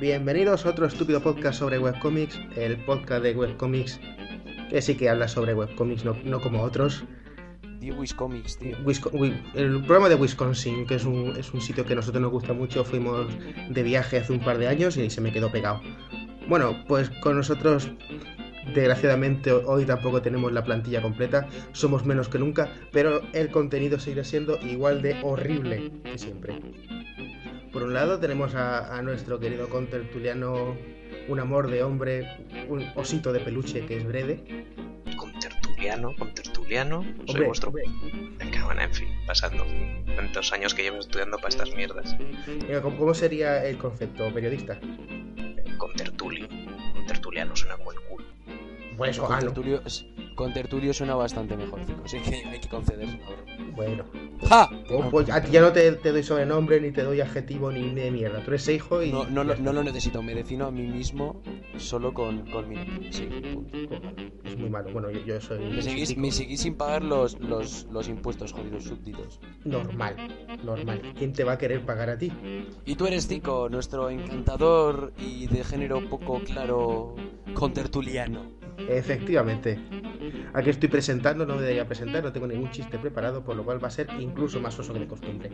Bienvenidos a otro estúpido podcast sobre webcomics, el podcast de webcomics que sí que habla sobre webcomics, no, no como otros. Di Wiscomics, tío. Wisco- Wi- el programa de Wisconsin, que es un, es un sitio que a nosotros nos gusta mucho, fuimos de viaje hace un par de años y se me quedó pegado. Bueno, pues con nosotros, desgraciadamente, hoy tampoco tenemos la plantilla completa, somos menos que nunca, pero el contenido seguirá siendo igual de horrible que siempre. Por un lado tenemos a, a nuestro querido contertuliano, un amor de hombre, un osito de peluche que es Brede. con tertuliano, con tertuliano, soy Hombre, vuestro... hombre. Venga, bueno, en fin, pasando tantos años que llevo estudiando para estas mierdas. ¿Cómo sería el concepto periodista? Con tertulio. Con tertuliano suena como el culo. Pues Con ah, tertulio, con tertulio suena bastante mejor, así que hay que conceder. Bueno, ¡Ja! pues, pues a ti ya no te, te doy sobrenombre, ni te doy adjetivo, ni de mierda. Tú eres hijo y. No, no, lo- no necesito, me defino a mí mismo solo con, con mi nombre. Sí, punto. Es muy malo. Bueno, yo, yo soy. Me seguís, me seguís sin pagar los, los, los impuestos, jodidos súbditos. Normal, normal. ¿Quién te va a querer pagar a ti? Y tú eres Tico, nuestro encantador y de género poco claro contertuliano. Efectivamente. Aquí estoy presentando, no me debería presentar, no tengo ningún chiste preparado, por lo cual va a ser incluso más oso que de costumbre.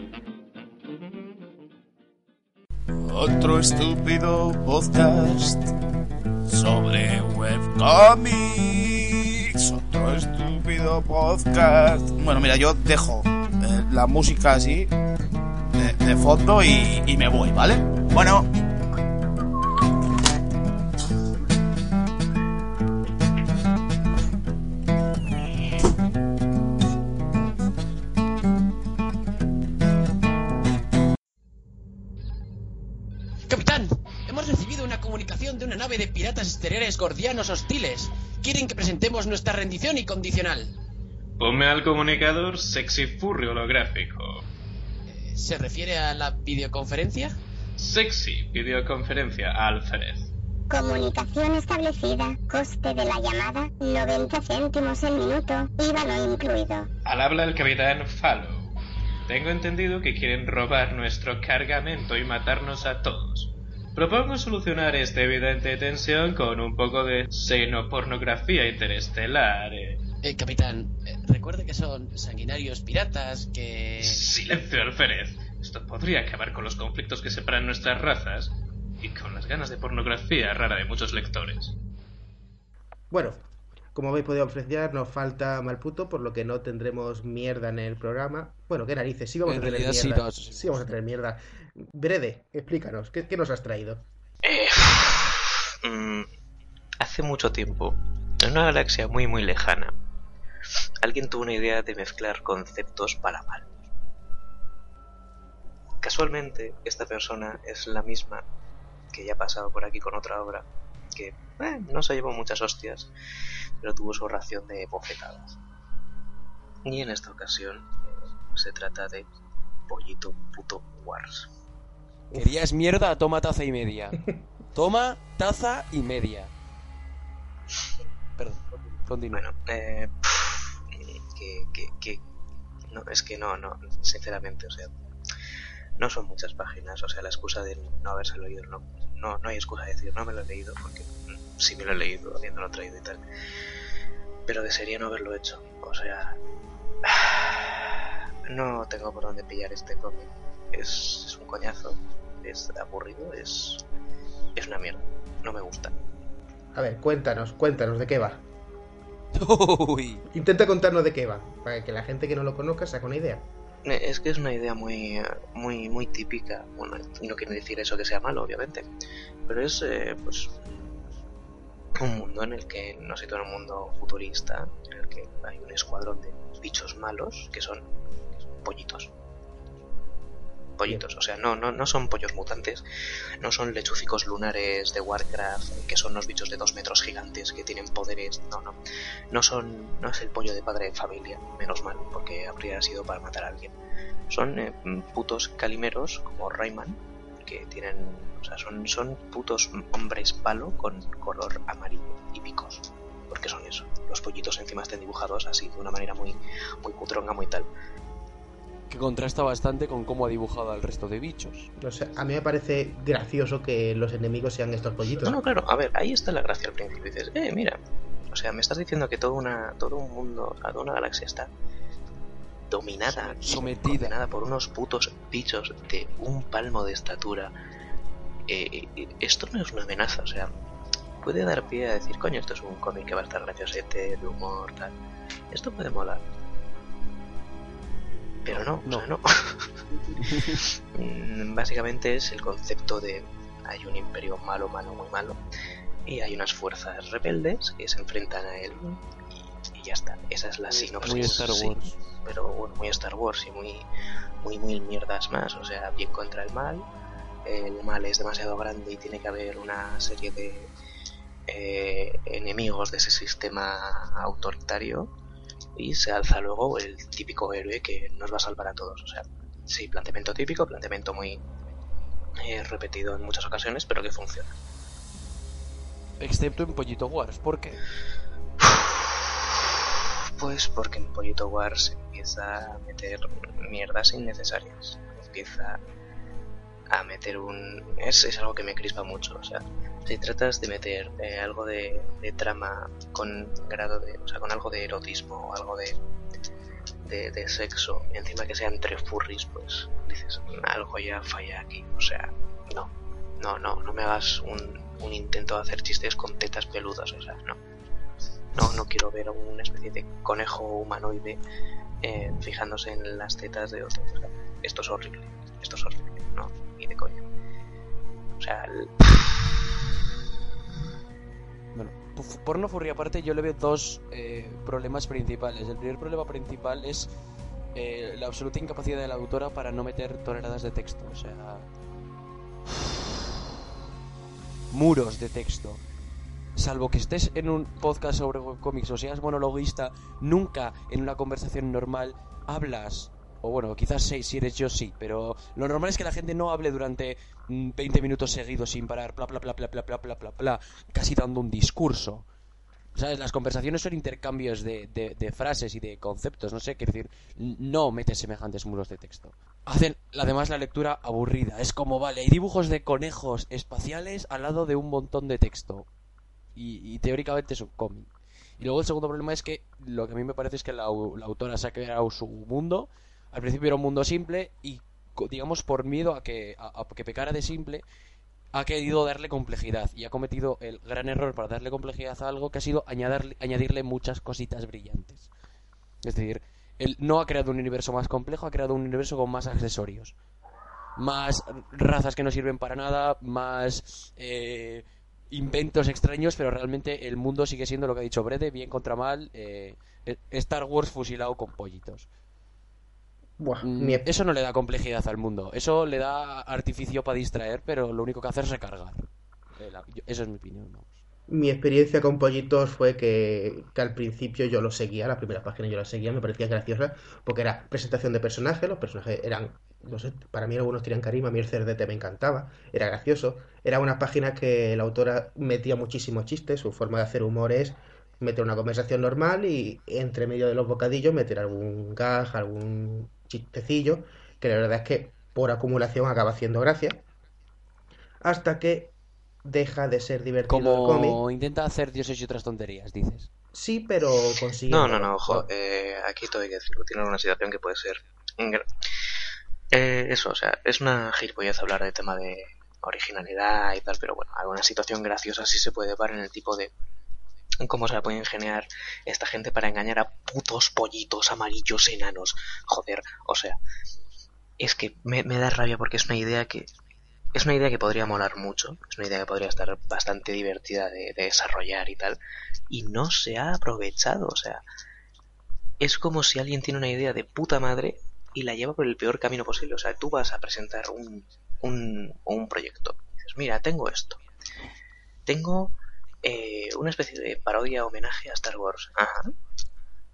Otro estúpido podcast sobre webcomics. Otro estúpido podcast. Bueno, mira, yo dejo eh, la música así de, de fondo y, y me voy, ¿vale? Bueno, exteriores gordianos hostiles. Quieren que presentemos nuestra rendición incondicional. Ponme al comunicador sexy furry holográfico. Eh, ¿Se refiere a la videoconferencia? Sexy videoconferencia Alfred. Comunicación establecida. Coste de la llamada 90 céntimos el minuto. IVA no incluido. Al habla el capitán Fallow. Tengo entendido que quieren robar nuestro cargamento y matarnos a todos. Propongo solucionar esta evidente tensión con un poco de xenopornografía interestelar. eh. Eh, capitán, eh, recuerde que son sanguinarios piratas que... Silencio, alférez. Esto podría acabar con los conflictos que separan nuestras razas y con las ganas de pornografía rara de muchos lectores. Bueno, como habéis podido apreciar, nos falta Malputo, por lo que no tendremos mierda en el programa. Bueno, qué narices, sí vamos En a tener sí, mierda. Sí vamos a tener mierda. Brede, explícanos, ¿qué, nos has traído? Eh, mm, hace mucho tiempo, en una galaxia muy muy lejana, alguien tuvo una idea de mezclar conceptos para mal. Casualmente, esta persona es la misma que ya ha pasado por aquí con otra obra, que eh, no se llevó muchas hostias, pero tuvo su ración de bofetadas. Y en esta ocasión se trata de Pollito Puto Wars. ¿Querías mierda? Toma taza y media. Toma taza y media. Perdón, continúa. Bueno, eh, que, que, que no, es que no, no, sinceramente, o sea, no son muchas páginas, o sea, la excusa de no haberse leído, no, no, no hay excusa de decir no me lo he leído, porque mm, sí me lo he leído, habiéndolo traído y tal, pero desearía no haberlo hecho, o sea, no tengo por dónde pillar este cómic, es, es un coñazo, es aburrido, es, es una mierda, no me gusta. A ver, cuéntanos, cuéntanos de qué va. Uy. Intenta contarnos de qué va, para que la gente que no lo conozca saque una idea. Eh, Es que es una idea muy, muy, muy típica. Bueno, no quiere decir eso que sea malo, obviamente. Pero es, eh, pues, un mundo en el que nos sitúa en un mundo futurista, en el que hay un escuadrón de bichos malos que son pollitos. Pollitos, o sea, no, no, no son pollos mutantes, no son lechucicos lunares de Warcraft, que son los bichos de dos metros gigantes que tienen poderes, no, no. No son, no es el pollo de padre de familia, menos mal, porque habría sido para matar a alguien. Son eh, putos calimeros como Rayman, que tienen, o sea, son, son putos hombres palo con color amarillo y picos, porque son eso, los pollitos dibujados así de una manera muy, muy cutronga, muy tal. Que contrasta bastante con cómo ha dibujado al resto de bichos. No sé, a mí me parece gracioso que los enemigos sean estos pollitos. No, no, claro, a ver, ahí está la gracia al principio. Dices, eh, mira, o sea, me estás diciendo que todo, una, todo un mundo, toda una galaxia está dominada, Sometida. por unos putos bichos de un palmo de estatura. Eh, eh, esto no es una amenaza, o sea, puede dar pie a decir, coño, esto es un cómic que va a estar graciosete, de humor, tal. Esto puede molar. Pero no, No. o sea, no. Mm, Básicamente es el concepto de hay un imperio malo, malo, muy malo, y hay unas fuerzas rebeldes que se enfrentan a él y, y ya está. Esa es la sinopsis. Muy Star sí. Wars. pero bueno, muy Star Wars y muy, muy, muy mierdas más. O sea, bien contra el mal. El mal es demasiado grande y tiene que haber una serie de eh, enemigos de ese sistema autoritario. Y se alza luego el típico héroe que nos va a salvar a todos. O sea, sí, planteamiento típico, planteamiento muy eh, repetido en muchas ocasiones, pero que funciona. Excepto en Pollito Wars. ¿Por qué? Pues porque en Pollito Wars empieza a meter mierdas innecesarias. Empieza a meter un... Es, es algo que me crispa mucho. O sea, si tratas de meter eh, algo de, trama con grado de... O sea, con algo de erotismo o algo de, de, sexo, encima que sean tres furries, pues dices, algo ya falla aquí. O sea, no. No, no, no me hagas un, un intento de hacer chistes con tetas peludas. O sea, no. No, no quiero ver a una especie de conejo humanoide eh, fijándose en las tetas de otro. O sea, esto es horrible. Esto es horrible. No, ni de coña. O sea, el- Bueno, porno furry aparte yo le veo dos eh, problemas principales. El primer problema principal es eh, la absoluta incapacidad de la autora para no meter toneladas de texto. O sea... Muros de texto. Salvo que estés en un podcast sobre webcomics o seas monologuista, nunca en una conversación normal hablas. O bueno, quizás sí, si eres yo sí, pero lo normal es que la gente no hable durante 20 minutos seguidos sin parar, bla bla bla bla bla bla bla bla bla, casi dando un discurso. ¿Sabes? Las conversaciones son intercambios de, de- frases y de conceptos, no sé, quiero decir, no metes semejantes muros de texto. Hacen además la lectura aburrida, es como, vale, hay dibujos de conejos espaciales al lado de un montón de texto. Y, teóricamente es un cómic. Y luego el segundo problema es que lo que a mí me parece es que la, la autora se ha creado su mundo. Al principio era un mundo simple y, digamos, por miedo a que, a- que pecara de simple, ha querido darle complejidad y ha cometido el gran error para darle complejidad a algo que ha sido añadirle, añadirle muchas cositas brillantes. Es decir, él no ha creado un universo más complejo, ha creado un universo con más accesorios. Más razas que no sirven para nada, más eh, inventos extraños, pero realmente el mundo sigue siendo lo que ha dicho Brede, bien contra mal, eh, Star Wars fusilado con pollitos. Buah, Mm, Eso no le da complejidad al mundo. Eso le da artificio para distraer, pero lo único que hace es recargar. Eh, Eso es mi opinión. vamos. mi experiencia con pollitos fue que, que al principio yo lo seguía, la primera página yo la seguía, me parecía graciosa, porque era presentación de personajes, los personajes eran, no sé, para mí algunos tenían carisma, a mí el cerdete me encantaba, era gracioso, era una página que la autora metía muchísimos chistes, su forma de hacer humor es meter una conversación normal y entre medio de los bocadillos meter algún gag, algún chistecillo, que la verdad es que por acumulación acaba haciendo gracia, hasta que deja de ser divertido el cómic. Como intenta hacer dioses y otras tonterías, dices. Sí, pero consigue. No, no, no, ojo, eh, aquí todo hay que decirlo. Tiene una situación que puede ser. Eh, eso, o sea, es una gilipollez hablar de tema de originalidad y tal, pero bueno, alguna situación graciosa sí se puede dar en el tipo de. Cómo se la puede ingeniar esta gente para engañar a putos pollitos amarillos enanos. Joder, o sea, es que me, da rabia porque es una idea que. Es una idea que podría molar mucho, es una idea que podría estar bastante divertida de, de desarrollar y tal, y no se ha aprovechado, o sea, es como si alguien tiene una idea de puta madre y la lleva por el peor camino posible. O sea, tú vas a presentar un, un, un proyecto. Dices, mira, tengo esto. Tengo eh, una especie de parodia homenaje a Star Wars. Ajá.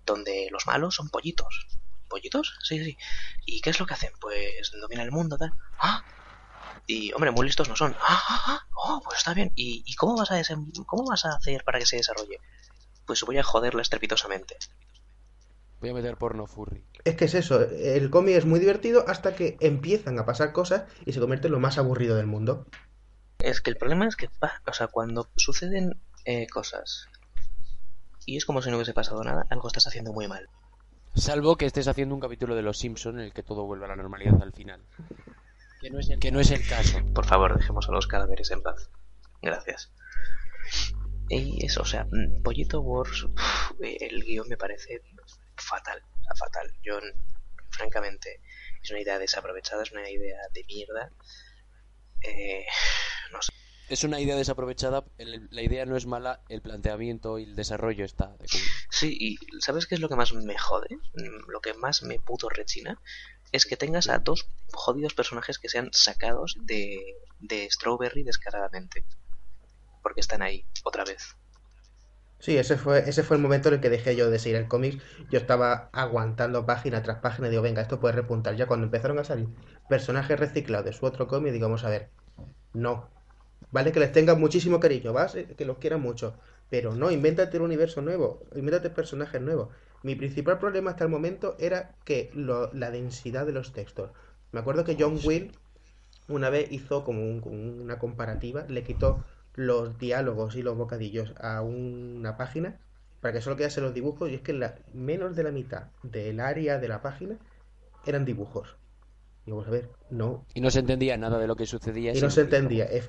Donde los malos son pollitos. ¿Pollitos? Sí, sí. ¿Y qué es lo que hacen? Pues dominan el mundo, tal. ¡Ah! Y, hombre, muy listos no son. ¡Ah, ah, ah! ¡Oh, pues está bien! ¿Y, y cómo, vas a desem- cómo vas a hacer para que se desarrolle? Pues voy a joderla estrepitosamente. Voy a meter porno furry. Es que es eso, el cómic es muy divertido hasta que empiezan a pasar cosas y se convierte en lo más aburrido del mundo. Es que el problema es que, pa- o sea, cuando suceden eh, cosas y es como si no hubiese pasado nada, algo estás haciendo muy mal. Salvo que estés haciendo un capítulo de Los Simpson en el que todo vuelve a la normalidad al final. Que no es el Que no es el caso. Por favor, dejemos a los cadáveres en paz. Gracias. Y eso, o sea, mm, Pollito Wars, uf, eh, el guion me parece fatal, o sea, fatal. Yo, francamente, es una idea desaprovechada, es una idea de mierda. Eh, no sé. Es una idea desaprovechada. el- la idea no es mala, el planteamiento y el desarrollo está de. Sí, y ¿sabes qué es lo que más me jode? Mm, Lo que más me puto rechina es que tengas a dos jodidos personajes que sean sacados de, de Strawberry descaradamente. Porque están ahí, otra vez. Sí, ese fue, ese fue el momento en el que dejé yo de seguir el cómic. Yo estaba aguantando página tras página y digo, venga, esto puede repuntar. Ya cuando empezaron a salir personajes reciclados de su otro cómic, digo, vamos a ver, no. Vale que les tengan muchísimo cariño, ¿vas? Eh, Que los quieran mucho. Pero no, invéntate un universo nuevo, invéntate personajes nuevos. Mi principal problema hasta el momento era que lo- la densidad de los textos. Me acuerdo que John Will una vez hizo como un- como una comparativa, le quitó los diálogos y los bocadillos a una página para que solo quedase los dibujos y es que la, menos de la mitad del área de la página eran dibujos. Y vamos a ver, no, Y no se entendía nada de lo que sucedía. y no se entendía. Es,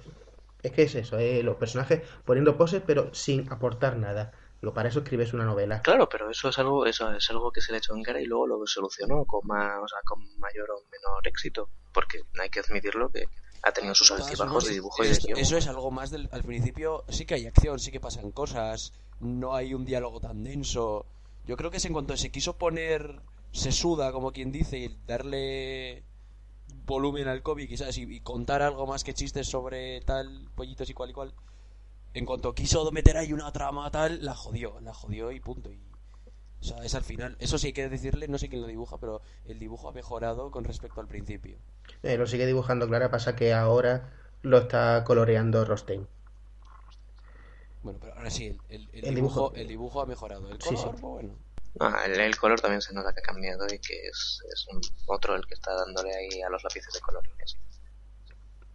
es que es eso, eh, los personajes poniendo poses pero sin aportar nada. Lo para eso escribes una novela. Claro, pero eso es algo, eso es algo que se le echó en cara y luego lo solucionó con más, o sea, con mayor o menor éxito. Porque hay que admitirlo que ha tenido sus altibajos de dibujo y de eso, guion. eso es algo más del, al principio sí que hay acción, sí que pasan cosas, no hay un diálogo tan denso. Yo creo que es en cuanto se quiso poner se suda, como quien dice, y darle volumen al cómic y, y contar algo más que chistes sobre tal, pollitos y cual y cual. En cuanto quiso meter ahí una trama tal, la jodió, la jodió y punto. Y, o sea, es al final. Eso sí hay que decirle, no sé quién lo dibuja, pero el dibujo ha mejorado con respecto al principio. Eh, lo sigue dibujando Clara, pasa que ahora lo está coloreando Rostein. Bueno, pero ahora sí, el, el- el El dibujo, dibujo. el dibujo ha mejorado. El color, sí. pues bueno. Ah, el, el color también se nota que ha cambiado y que es, es un- otro el que está dándole ahí a los lápices de colorines.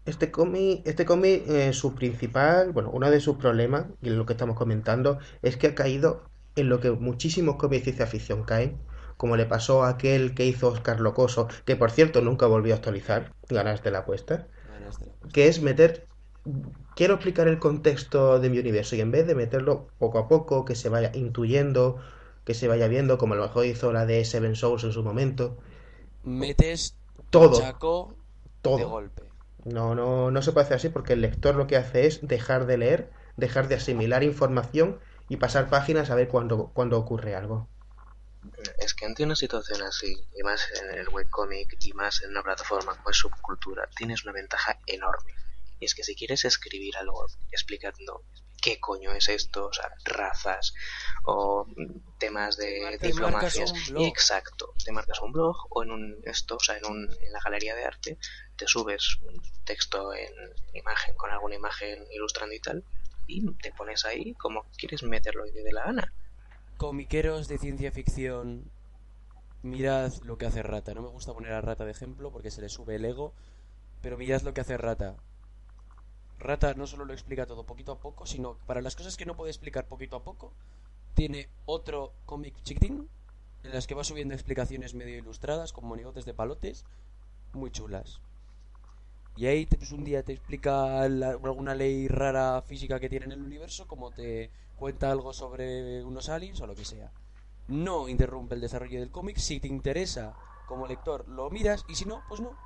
Este cómic, este cómic, eh, su principal, bueno, uno de sus problemas, y lo que estamos comentando, es que ha caído en lo que muchísimos cómics de ciencia ficción caen, como le pasó a aquel que hizo Oscar Locoso, que por cierto nunca volvió a actualizar, ganas de la apuesta, Ganaste la apuesta. que es meter, quiero explicar el contexto de mi universo, y en vez de meterlo poco a poco, que se vaya intuyendo, que se vaya viendo, como a lo mejor hizo la de Seven Souls en su momento, Metes todo, chaco de todo. golpe. No, no, no se puede hacer así porque el lector lo que hace es dejar de leer, dejar de asimilar información y pasar páginas a ver cuándo, cuándo ocurre algo. Es que ante una situación así, y más en el webcomic, y más en una plataforma como es subcultura, tienes una ventaja enorme. Y es que si quieres escribir algo explicando qué coño es esto, o sea, razas o temas de Te diplomacias, exacto, te marcas un blog o en un esto, o sea, en, un, en la galería de arte, te subes un texto en imagen con alguna imagen ilustrando y tal, te pones ahí como quieres meterlo y dé la gana. Comiqueros de ciencia ficción, mirad lo que hace Rata. No me gusta poner a Rata de ejemplo porque se le sube el ego, pero mirad lo que hace Rata. Rata no solo lo explica todo poquito a poco, sino para las cosas que no puede explicar poquito a poco, tiene otro cómic chiquitín en las que va subiendo explicaciones medio ilustradas con monigotes de palotes muy chulas. Y ahí te- pues, un día te explica la- alguna ley rara física que tiene en el universo, como te cuenta algo sobre unos aliens o lo que sea. No interrumpe el desarrollo del cómic. Si te interesa como lector, lo miras y si no, pues no.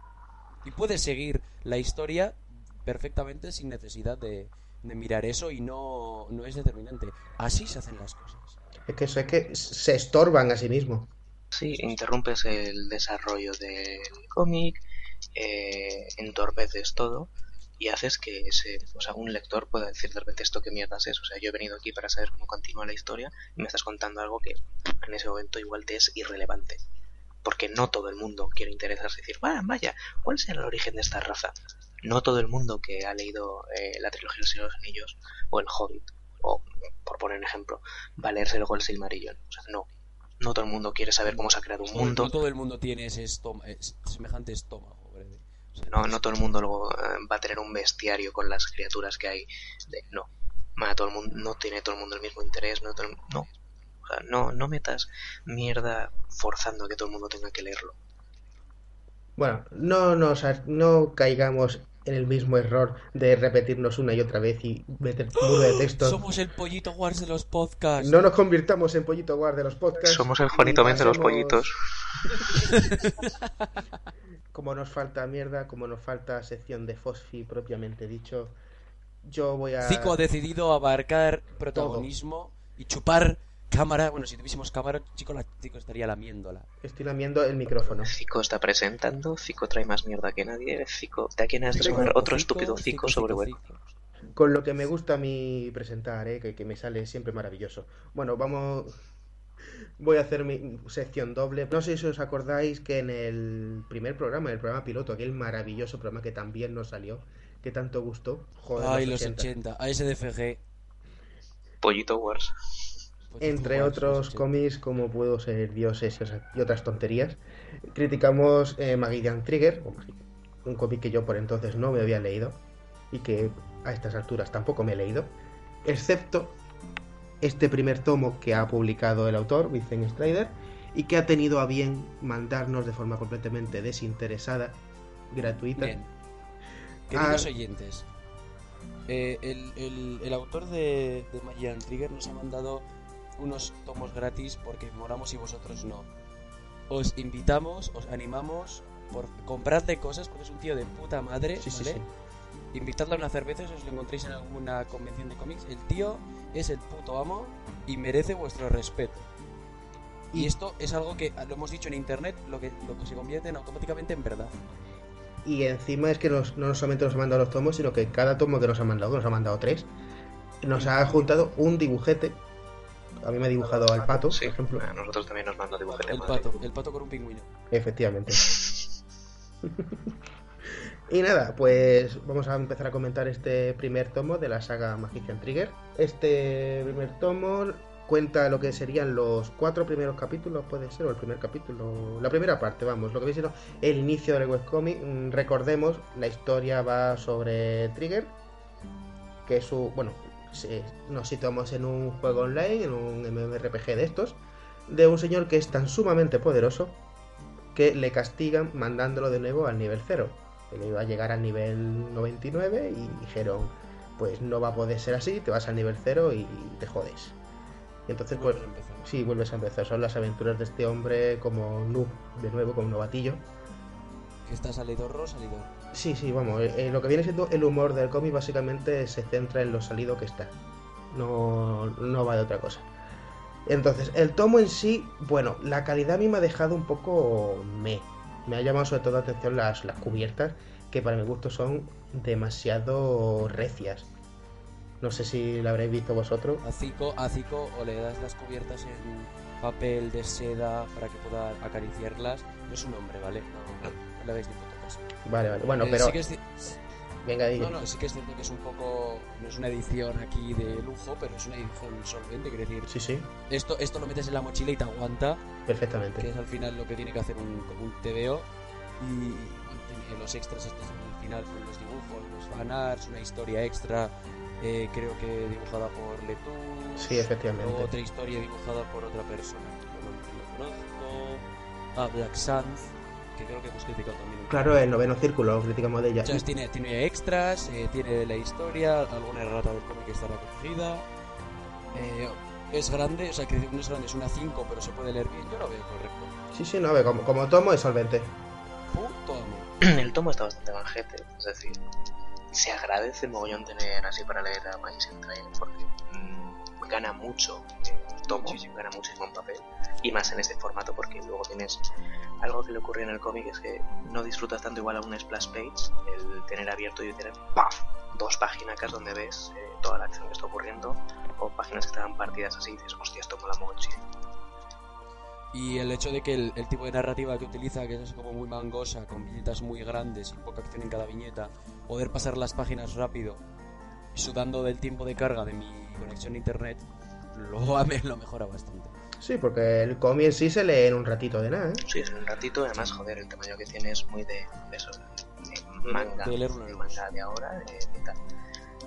Y puedes seguir la historia perfectamente sin necesidad de, de mirar eso y no, no es determinante. Así se hacen las cosas. Es que eso es que se estorban a sí mismos. Sí, interrumpes el desarrollo del cómic, eh, entorpeces todo y haces que ese, o sea, un lector pueda decir de repente esto que mierdas es. O sea, yo he venido aquí para saber cómo continúa la historia y me estás contando algo que en ese momento igual te es irrelevante. Porque no todo el mundo quiere interesarse y decir, "Ah, vaya, ¿cuál será el origen de esta raza? No todo el mundo que ha leído eh, la trilogía de los Anillos o El Hobbit, o por poner un ejemplo, va a leerse luego el Silmarillion. O sea, no. No todo el mundo quiere saber cómo se ha creado un mundo. No todo el mundo tiene ese estoma- es- semejante estómago. O No, no todo el mundo luego eh, va a tener un bestiario con las criaturas que hay. De, no. Ma, todo el mundo, no tiene todo el mundo el mismo interés. No, todo el- no. O sea, no, no metas mierda forzando a que todo el mundo tenga que leerlo. Bueno, no nos a- no caigamos en el mismo error de repetirnos una y otra vez y meter muro de texto. Somos el pollito wars de los podcasts. No nos convirtamos en pollito guard de los podcasts. Somos el Juanito Men de los pollitos. Como nos falta mierda, como nos falta sección de Fosfi propiamente dicho, yo voy a... Zico ha decidido abarcar protagonismo y chupar cámara. Bueno, si tuviésemos cámara, chico, la Zico estaría lamiéndola. Estoy lamiendo el micrófono. Zico está presentando. Zico trae más mierda que nadie. Zico, de aquí en adelante Zico, sumar otro Zico, estúpido Zico sobre web. Con lo que me gusta a mí presentar, ¿eh? que, que me sale siempre maravilloso. Bueno, vamos... Voy a hacer mi sección doble. No sé si os acordáis que en el primer programa, el programa piloto, aquel maravilloso programa que también nos salió, que tanto gustó. Joder, Ay, los 80. 80. ASDFG. Pollito Wars. Entre Wars, otros los 80. cómics como Puedo ser dioses y otras tonterías, criticamos eh, Magidian Trigger, un cómic que yo por entonces no me había leído y que a estas alturas tampoco me he leído, excepto este primer tomo que ha publicado el autor, Vincent Strider, y que ha tenido a bien mandarnos de forma completamente desinteresada, gratuita. Bien. Queridos Ah. oyentes, eh, el, el- el autor de, de Magic Trigger nos ha mandado unos tomos gratis porque moramos y vosotros no. Os invitamos, os animamos por comprarle cosas porque es un tío de puta madre, Sí, sí, ¿vale? sí. Invitadle a una cerveza si os lo encontréis en alguna convención de cómics. El tío es el puto amo y merece vuestro respeto. Y, Y- esto es algo que lo hemos dicho en internet, lo que, lo que se convierte en automáticamente en verdad. Y encima es que nos- no solamente nos ha mandado los tomos, sino que cada tomo que nos ha mandado, que nos ha mandado tres, nos ha juntado un dibujete. A mí me ha dibujado al pato, Sí, por ejemplo. a nosotros también nos mandó dibujete. El pato, el pato con un pingüino. Efectivamente. y nada, pues vamos a empezar a comentar este primer tomo de la saga Magician Trigger. Este primer tomo cuenta lo que serían los cuatro primeros capítulos, puede ser, o el primer capítulo, la primera parte, vamos, lo que viene siendo el inicio del webcomic. Mm, Recordemos, la historia va sobre Trigger, que es su, bueno, nos situamos en un juego online, en un MMORPG de estos, de un señor que es tan sumamente poderoso que le castigan mandándolo de nuevo al nivel 0. Él iba a llegar al nivel 99 y dijeron, pues no va a poder ser así, te vas al nivel 0 y te jodes. Y entonces, pues, a sí, vuelves a empezar. Son las aventuras de este hombre como noob, de nuevo, como novatillo. Que está salidorro, salidor. Sí, sí, vamos, eh, eh, lo que viene siendo el humor del cómic básicamente se centra en lo salido que está. No, no va de otra cosa. Entonces, el tomo en sí, bueno, la calidad a mí me ha dejado un poco me. Me ha llamado sobre todo la atención las, las cubiertas, que para mi gusto son demasiado recias. No sé si la habréis visto vosotros. A Zico, a Zico o le das las cubiertas en papel de seda para que pueda acariciarlas. No es un hombre, ¿vale? No, no le hagáis ni puto caso. Vale, vale. Bueno, Eh, pero sí que es venga. No, no, sí que es cierto que es un poco. No es una edición aquí de lujo, pero es una edición solvente. Quiere decir, Sí, sí, esto, esto lo metes en la mochila y te aguanta, que perfectamente. es al final lo que tiene que hacer un, un TVO. Y los extras estos al final con los dibujos, los fanarts, una historia extra. eh, creo que dibujada por Letú. Sí, efectivamente. Otra historia dibujada por otra persona que no lo conozco. A Black Sands, que creo que hemos criticado también. Claro, el noveno círculo, criticamos de ella. Entonces tiene, tiene extras, eh, tiene la historia, alguna errata del cómic estará corregida. Eh, es grande, o sea, que no es grande, es una 5, pero se puede leer bien. Yo lo veo correcto. Sí, sí, no, a ver, como, como tomo es solvente. Puto. El tomo está bastante banjete, es decir, se agradece mogollón tener así para leer a Magician Trigger porque mm, gana mucho el tomo, gana muchísimo en papel y más en este formato porque luego tienes algo que le ocurre en el cómic es que no disfrutas tanto igual a un splash page, el tener abierto y tener ¡paf! dos páginas donde ves eh, toda la acción que está ocurriendo o páginas que estaban partidas así y dices, hostia, esto mola muchísimo. Y el hecho de que el, tipo de narrativa que utiliza, que es como muy mangosa, con viñetas muy grandes y poca acción en cada viñeta, poder pasar las páginas rápido, sudando del tiempo de carga de mi conexión a internet, lo, lo mejora bastante. Sí, porque el cómic en sí se lee en un ratito de nada, ¿eh? Sí, es un ratito, además, joder, el tamaño que tiene es muy de, de eso, de manga, De en de manga de ahora, de, de tal.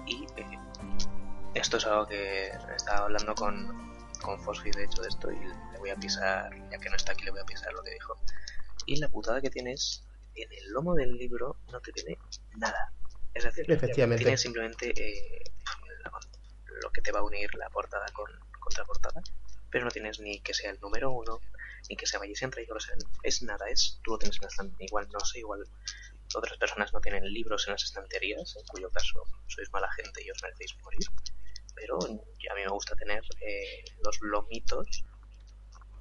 Y eh, esto es algo que estaba hablando con, con Fosfi, de hecho, de esto, y le voy a pisar, ya que no está aquí, le voy a pisar lo que dijo. Y la putada que tiene es, en el lomo del libro no te tiene nada. Es decir, Efectivamente. tiene simplemente eh, lo que te va a unir la portada con contraportada, pero no tienes ni que sea el número uno, ni que sea Magician Trigger, o sea, es nada, es tú lo tienes en la estantería. Igual no sé, igual otras personas no tienen libros en las estanterías, en cuyo caso sois mala gente y os merecéis morir. Pero a mí me gusta tener eh, los lomitos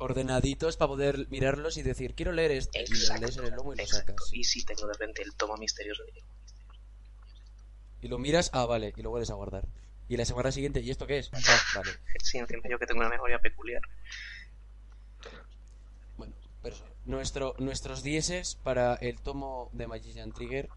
Ordenaditos para poder mirarlos y decir, quiero leer esto. Y lo exacto, lees en el lomo y lo exacto. sacas. Y si tengo de repente el tomo misterioso, digo, Y lo miras, ah, vale, y lo vuelves a guardar. Y la semana siguiente, ¿y esto qué es? Ah, vale. sí, encima yo que tengo una memoria peculiar. Bueno, pero eso, nuestro, nuestros dieces para el tomo de Magician Trigger.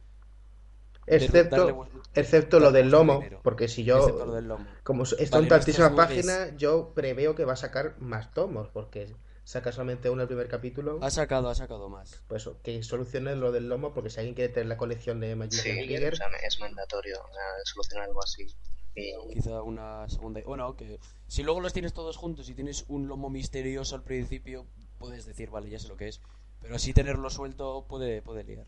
darle Excepto, excepto lo del lomo, dinero. porque si excepto lo yo, del lomo. como está Vale, en tantísimas páginas, yo preveo que va a sacar más tomos, porque saca solamente uno el primer capítulo. Ha sacado, ha sacado más. Pues que solucione lo del lomo, porque si alguien quiere tener la colección de Magician Sí, Trigger, es mandatorio o sea, solucionar algo así. Y Quizá una segunda. Bueno, que si luego los tienes todos juntos y tienes un lomo misterioso al principio, puedes decir, vale, ya sé lo que es. Pero así tenerlo suelto puede, puede liar.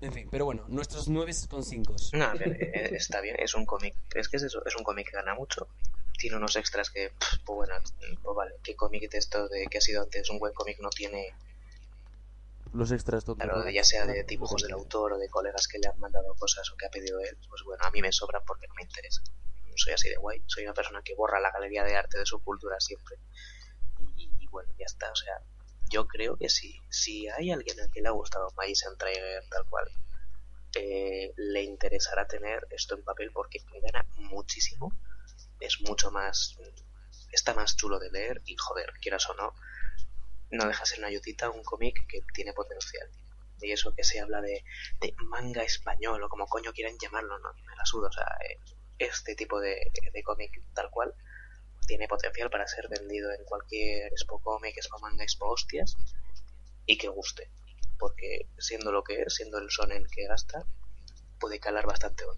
En fin, pero bueno, nuestros 9,5. No, a ver, eh, está bien, es un cómic. Es que es eso, es un cómic que gana mucho. Tiene unos extras que, pues bueno, pues vale, ¿qué cómic de esto de que ha sido antes un buen cómic no tiene, Los extras todos. claro, ya sea de dibujos del autor o de colegas que le han mandado cosas o que ha pedido él? Pues bueno, a mí me sobran porque no me interesa. Soy así de guay, soy una persona que borra la galería de arte de su cultura siempre. Y, y bueno, ya está, o sea, yo creo que si, si hay alguien a quien le ha gustado Magician Trigger tal cual, eh, le interesará tener esto en papel porque gana muchísimo, es mucho más, está más chulo de leer y joder, quieras o no, no deja ser una ayudita un cómic que tiene potencial. Y eso que se habla de, de manga español o como coño quieran llamarlo, no me la suda, o sea, eh, este tipo de, de cómic tal cual tiene potencial para ser vendido en cualquier expo cómic, expo manga, expo hostias y que guste. Porque siendo lo que es, siendo el son en que gasta, puede calar bastante hoy.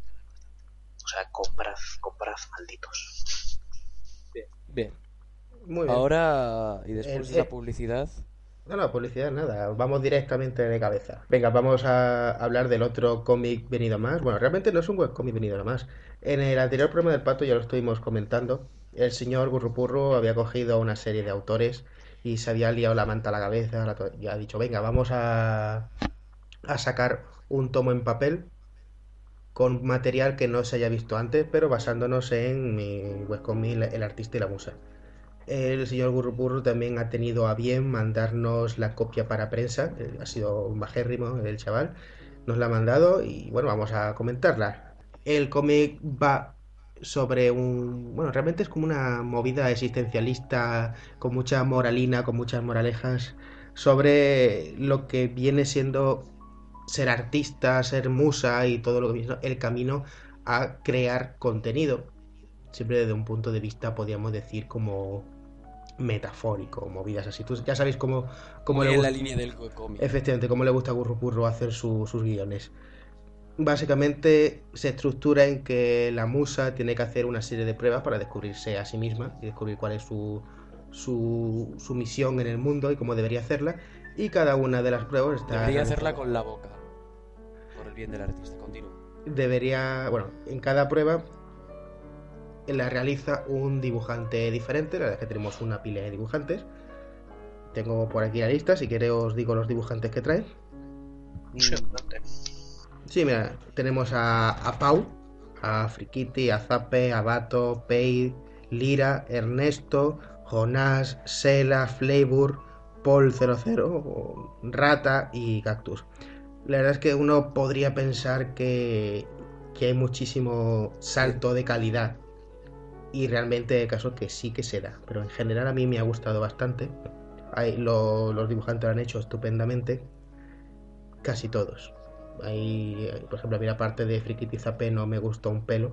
O sea, comprad, comprad malditos. Bien, muy bien. ahora y después de la eh. publicidad, No, no, publicidad nada, vamos directamente de cabeza. Venga, vamos a hablar del otro cómic venido más. Bueno, realmente no es un buen cómic venido más. En el anterior programa del pato ya lo estuvimos comentando. El señor Gurrupurro había cogido a una serie de autores y se había liado la manta a la cabeza y ha dicho, venga, vamos a, a sacar un tomo en papel con material que no se haya visto antes, pero basándonos en mi webcomic El artista y la musa. El señor Gurrupurro también ha tenido a bien mandarnos la copia para prensa. Ha sido un bajérrimo el chaval. Nos la ha mandado y bueno, vamos a comentarla. El cómic va sobre un... Bueno, realmente es como una movida existencialista con mucha moralina, con muchas moralejas sobre lo que viene siendo ser artista, ser musa y todo lo que viene el camino a crear contenido siempre desde un punto de vista, podríamos decir, como metafórico, movidas así. Tú ya sabéis cómo, cómo le en la gusta, línea del cómic. efectivamente, cómo le gusta a Gurrupurro hacer su- sus guiones. Básicamente se estructura en que la musa tiene que hacer una serie de pruebas para descubrirse a sí misma y descubrir cuál es su, su, su misión en el mundo y cómo debería hacerla. Y cada una de las pruebas está Debería hacerla con la boca. Por el bien del artista. Continúa. debería, bueno, en cada prueba la realiza un dibujante diferente, la verdad es que tenemos una pila de dibujantes. Tengo por aquí la lista, si queréis os digo los dibujantes que trae. Sí, adelante. Sí, mira, tenemos a, a Pau, a Frikiti, a Zape, a Bato, Pei, Lira, Ernesto, Jonás, Sela, Flavor, Paul 00, Rata y Cactus. La verdad es que uno podría pensar que, que hay muchísimo salto de calidad y realmente hay casos que sí que se da, pero en general a mí me ha gustado bastante. Los dibujantes lo han hecho estupendamente, casi todos. Hay, por ejemplo, a mí la parte de Frikiti Zape no me gustó un pelo.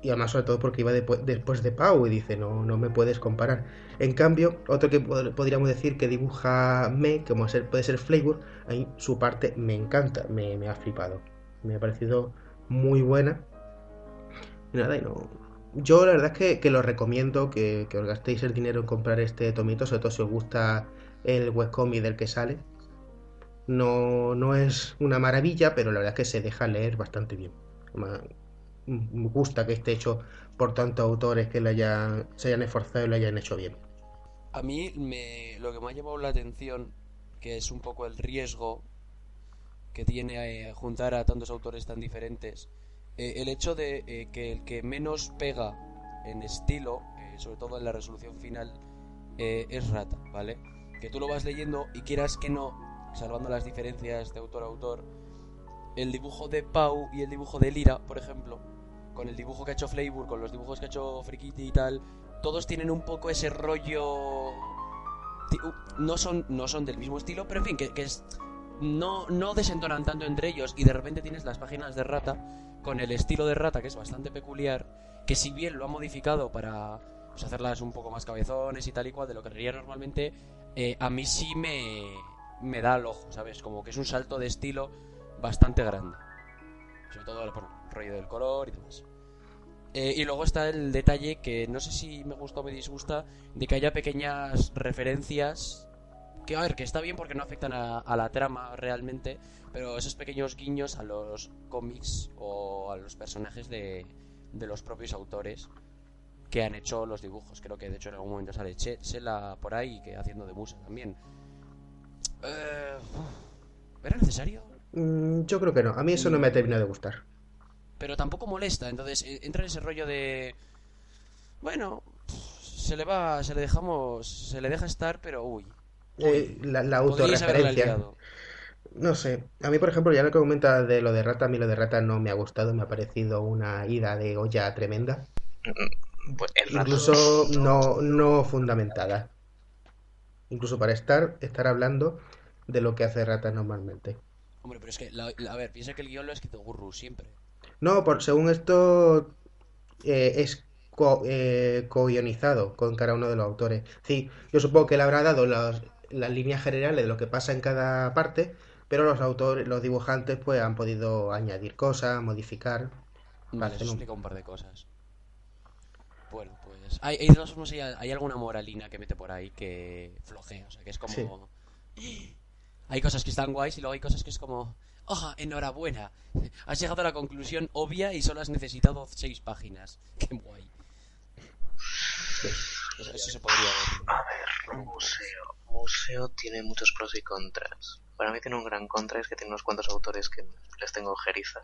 y además sobre todo porque iba depo- después de Pau y dice, no, no me puedes comparar. En cambio, otro que pod- podríamos decir que dibuja Me, como puede ser Flavor, ahí su parte me encanta, me ha flipado. Me ha parecido muy buena. Y nada, y no... Yo la verdad es que, que lo recomiendo, que, que os gastéis el dinero en comprar este tomito, sobre todo si os gusta el webcomic del que sale. No, no es una maravilla, pero la verdad es que se deja leer bastante bien. Me gusta que esté hecho por tantos autores que le hayan, se hayan esforzado y lo hayan hecho bien. A mí me, lo que me ha llamado la atención, que es un poco el riesgo que tiene eh, juntar a tantos autores tan diferentes, eh, el hecho de eh, que el que menos pega en estilo, eh, sobre todo en la resolución final, es Rata, ¿vale? Que tú lo vas leyendo y quieras que no, salvando las diferencias de autor a autor, el dibujo de Pau y el dibujo de Lira, por ejemplo, con el dibujo que ha hecho Flavor, con los dibujos que ha hecho Frikiti y tal, todos tienen un poco ese rollo no son no son del mismo estilo pero en fin que, que es no no desentonan tanto entre ellos y de repente tienes las páginas de Rata con el estilo de Rata que es bastante peculiar que si bien lo ha modificado para pues, hacerlas un poco más cabezones y tal y cual de lo que haría normalmente eh, a mí sí me me da al ojo sabes como que es un salto de estilo bastante grande. Sobre todo el bueno, rollo del color y demás. Eh, y luego está el detalle que no sé si me gusta o me disgusta de que haya pequeñas referencias que a ver que está bien porque no afectan a, a la trama realmente pero esos pequeños guiños a los cómics o a los personajes de, de los propios autores que han hecho los dibujos creo que de hecho en algún momento sale Che- Sela por ahí que haciendo de musa también Eh, ¿era necesario? Mm, yo creo que no, a mí eso no me ha terminado de gustar. pero tampoco molesta. Entonces eh, entra en ese rollo de. Bueno, se le va, se le dejamos, se le deja estar, pero uy. Eh, la, la autorreferencia. No sé, a mí por ejemplo, ya lo que comenta de lo de Rata, a mí lo de Rata no me ha gustado, me ha parecido una ida de olla tremenda. Pues el rato- Incluso no, no fundamentada. Incluso para estar, estar hablando de lo que hace Rata normalmente. Hombre, pero es que, la- la- a ver, piensa que el guion lo ha escrito Gurru siempre. No, por, según esto eh, es co, eh, co-guionizado con cada uno de los autores. Sí, yo supongo que le habrá dado las, las líneas generales de lo que pasa en cada parte, pero los autores, los dibujantes, pues han podido añadir cosas, modificar. Vale, Hacen eso un- explica un par de cosas. Bueno, pues. Hay, hay, alguna moralina que mete por ahí que flojea. O sea, que es como. Hay cosas que están guays y luego hay cosas que es como. ¡Oh, enhorabuena! Has llegado a la conclusión obvia y solo has necesitado seis páginas. ¡Qué guay! Eso, eso se podría ver. A ver, museo. Museo tiene muchos pros y contras. Para mí tiene un gran contra, es que tiene unos cuantos autores que les tengo ojeriza.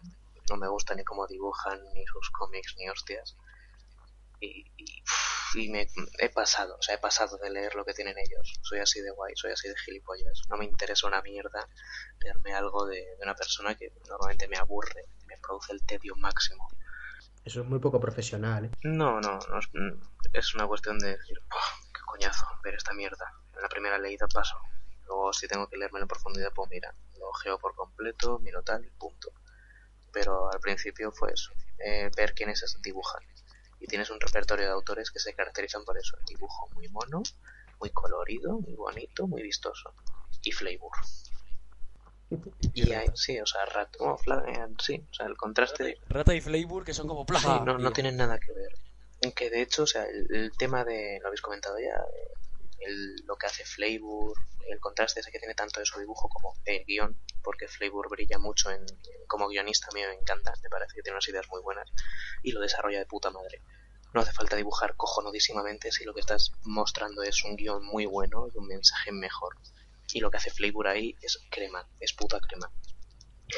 No me gusta ni cómo dibujan, ni sus cómics, ni hostias. Y, y, me he pasado, o sea, he pasado de leer lo que tienen ellos. Soy así de guay, soy así de gilipollas. No me interesa una mierda leerme algo de, de una persona que normalmente me aburre, me produce el tedio máximo. Eso es muy poco profesional, ¿eh? No, no, no es, es una cuestión de decir, "Buah, qué coñazo ver esta mierda. En la primera leída paso. Luego, si tengo que leerme en profundidad, pues mira, lo ojeo por completo, miro tal y punto. Pero al principio fue eso, eh, ver quiénes es- dibujan. Y tienes un repertorio de autores que se caracterizan por eso. El dibujo muy mono, muy colorido, muy bonito, muy vistoso. Y flavor. Y hay, sí, o sea, rat, oh, fla- eh, sí, o sea, el contraste Rata y Flavor que son como Sí, plaga. no, no tienen nada que ver. Que de hecho, o sea, el, el tema de, lo habéis comentado ya, eh, el- lo que hace Flavor, el contraste ese que tiene tanto de su dibujo como el guion, porque Flavor brilla mucho en, en- como guionista, a mí me encanta, me parece que tiene unas ideas muy buenas y lo desarrolla de puta madre. No hace falta dibujar cojonudísimamente si lo que estás mostrando es un guion muy bueno y un mensaje mejor. Y lo que hace Flavor ahí es crema, es puta crema.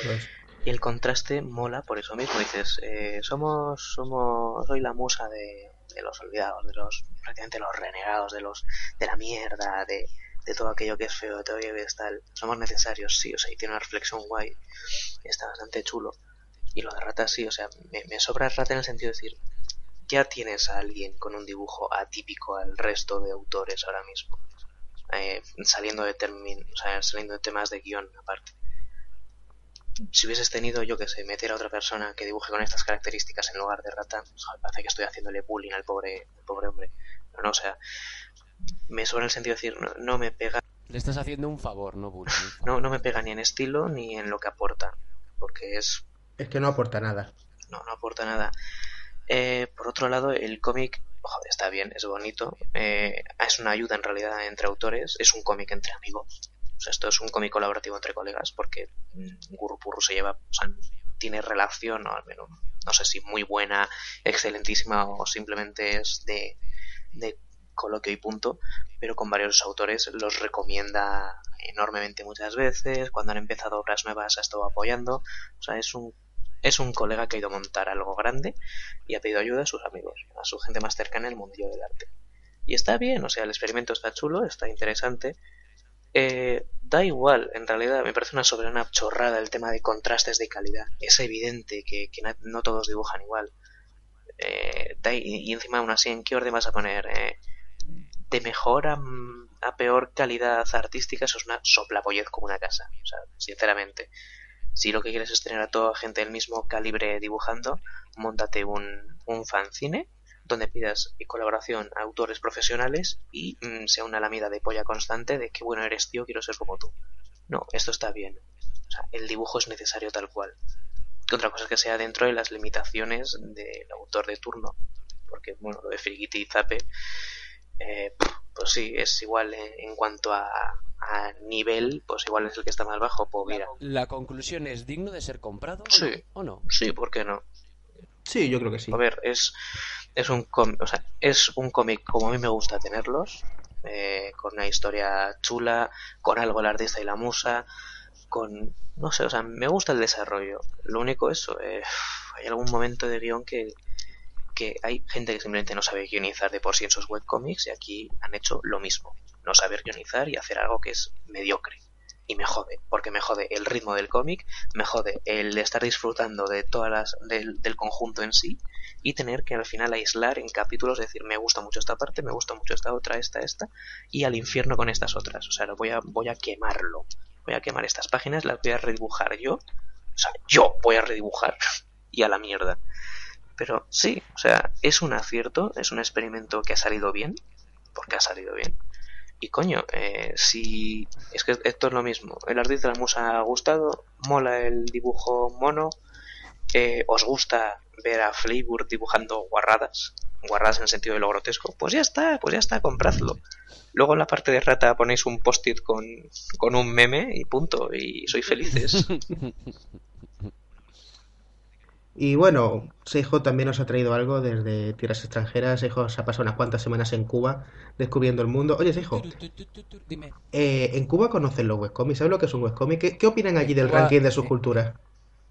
Pues, Y el contraste mola por eso mismo. Dices, eh, somos, somos, soy la musa de, de los olvidados, de los, prácticamente los renegados, de los, de la mierda, de, de todo aquello que es feo, de todo aquello que es tal. Somos necesarios, sí, o sea, y tiene una reflexión guay, está bastante chulo. Y lo de rata sí, o sea, me, sobra rata en el sentido de decir, ya tienes a alguien con un dibujo atípico al resto de autores ahora mismo. Eh, saliendo de termin, o sea, saliendo de temas de guion aparte si hubieses tenido, yo que sé, meter a otra persona que dibuje con estas características en lugar de rata, joder, parece que estoy haciéndole bullying al pobre, al pobre hombre. No, no, o sea, me suena el sentido de decir, no, no me pega, Le estás haciendo un favor, no bullying. favor. no, no me pega ni en estilo ni en lo que aporta, porque es Es que no aporta nada. no, no aporta nada. Eh, por otro lado, el cómic, joder, está bien, es bonito. eh, es una ayuda en realidad entre autores. Es un cómic entre amigos. Sea, esto es un cómic colaborativo entre colegas porque mm, Guru Purru se lleva, o sea, tiene relación, o al menos, no sé si muy buena, excelentísima o simplemente es de, de coloquio y punto, pero con varios autores los recomienda enormemente muchas veces. Cuando han empezado obras nuevas ha estado apoyando. O sea, es un es un colega que ha ido a montar algo grande y ha pedido ayuda a sus amigos, a su gente más cercana en el mundillo del arte. Y está bien, o sea, el experimento está chulo, está interesante. Eh, da igual, en realidad me parece una soberana chorrada el tema de contrastes de calidad. Es evidente que, no todos dibujan igual. Eh, y, encima aún así, ¿en qué orden vas a poner? Eh, de mejor a, a peor calidad artística, eso es una soplapollez como una casa. O sea, sinceramente. Si lo que quieres es tener a toda gente del mismo calibre dibujando, montate un, un fanzine donde pidas colaboración a autores profesionales y mm, sea una lamida de polla constante de que bueno eres tío, quiero ser como tú. No, esto está bien. O sea, el dibujo es necesario tal cual. Otra cosa es que sea dentro de las limitaciones del autor de turno. Porque, bueno, lo de Frigiti y Zape, eh, pues sí, es igual en, en cuanto a, a nivel, pues igual es el que está más bajo. Pues mira, La conclusión es digno de ser comprado Sí. ¿O no? sí, ¿por qué no? Sí, yo creo que sí. A ver, es, es un cómic, o sea, es un cómic como a mí me gusta tenerlos, eh, con una historia chula, con algo el artista y la musa, con, no sé, o sea, me gusta el desarrollo. Lo único eso, eh, hay algún momento de guion que, que hay gente que simplemente no sabe guionizar de por sí en sus webcomics y aquí han hecho lo mismo, no saber guionizar y hacer algo que es mediocre. Y me jode, porque me jode el ritmo del cómic, me jode el estar disfrutando de todas las, del, del conjunto en sí y tener que al final aislar en capítulos, decir, me gusta mucho esta parte, me gusta mucho esta otra, esta, esta, y al infierno con estas otras. O sea, voy a, voy a quemarlo. Voy a quemar estas páginas, las voy a redibujar yo. O sea, yo voy a redibujar y a la mierda. Pero sí, o sea, es un acierto, es un experimento que ha salido bien, porque ha salido bien. Y coño, eh, si es que esto es lo mismo, el artista musa ha gustado, mola el dibujo mono, eh, os gusta ver a Flavor dibujando guarradas, guarradas en el sentido de lo grotesco, pues ya está, pues ya está, compradlo. Luego en la parte de rata ponéis un post-it con, con un meme y punto, y sois felices. Y bueno, Seijo también nos ha traído algo desde tierras extranjeras. Seijo se ha pasado unas cuantas semanas en Cuba descubriendo el mundo. Oye, Seijo, Dime. eh, en Cuba conocen los webcomics. ¿Sabes lo que es un webcomic? ¿Qué, qué opinan allí del Cuba, ranking de sus eh, culturas?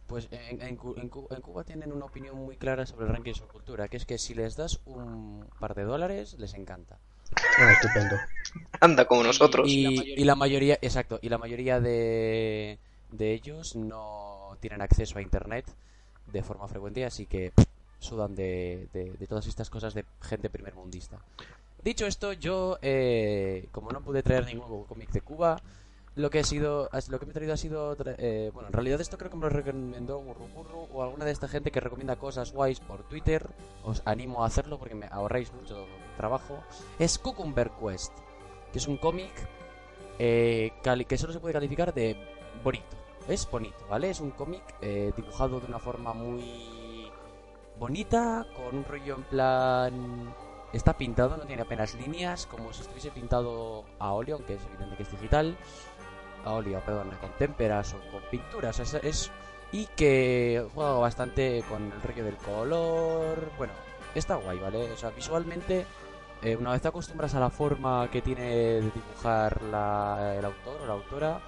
Pues en, en en Cu- en Cuba tienen una opinión muy clara sobre el ranking de su cultura, que es que si les das un par de dólares, les encanta. Ah, estupendo. Anda como nosotros. Y, y la mayoría, exacto, y la mayoría de, de ellos no tienen acceso a internet de forma frecuente, así que sudan de, de- todas estas cosas de gente primermundista. Dicho esto, yo, eh, como no pude traer ningún cómic de Cuba, lo que he sido, lo que me he traído ha sido, eh, bueno, en realidad esto creo que me lo recomendó Gurru Gurru o alguna de esta gente que recomienda cosas guays por Twitter. Os animo a hacerlo porque me ahorráis mucho trabajo. Es Cucumber Quest, que es un cómic eh, que solo se puede calificar de bonito. Es bonito, ¿vale? Es un cómic eh, dibujado de una forma muy bonita, con un rollo en plan... Está pintado, no tiene apenas líneas, como si estuviese pintado a óleo, aunque es evidente que es digital. A óleo, perdón, con témperas o con pinturas. Es, y que juega bastante con el rollo del color. Bueno, está guay, ¿vale? O sea, visualmente eh, una vez te acostumbras a la forma que tiene de dibujar la- el autor o la autora,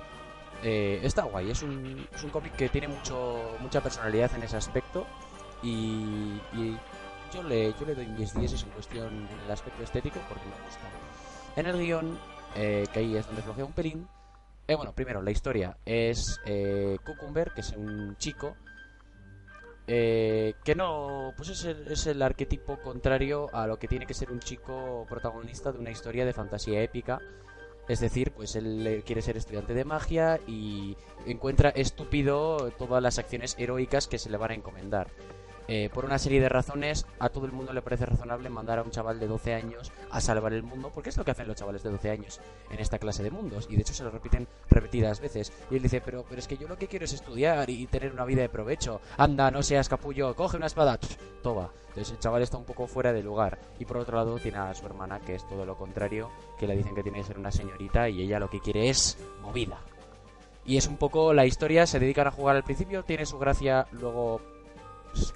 eh, está guay. Es un, es un cómic que tiene mucho, mucha personalidad en ese aspecto y, yo, le, yo le doy mis 10 en cuestión en el aspecto estético porque me gusta. En el guion, eh, que ahí es donde flojea un pelín, eh, bueno, primero, la historia es eh, Cucumber, que es un chico eh, que no, pues es el, es el arquetipo contrario a lo que tiene que ser un chico protagonista de una historia de fantasía épica Es decir, pues él eh, quiere ser estudiante de magia y encuentra estúpido todas las acciones heroicas que se le van a encomendar. Eh, por una serie de razones, a todo el mundo le parece razonable mandar a un chaval de 12 años a salvar el mundo, porque es lo que hacen los chavales de 12 años en esta clase de mundos, y de hecho se lo repiten repetidas veces. Y él dice, pero, pero es que yo lo que quiero es estudiar y tener una vida de provecho. Anda, no seas capullo, coge una espada, toma. Entonces el chaval está un poco fuera de lugar. Y por otro lado tiene a su hermana, que es todo lo contrario, que le dicen que tiene que ser una señorita y ella lo que quiere es movida. Y es un poco la historia, se dedican a jugar al principio, tiene su gracia, luego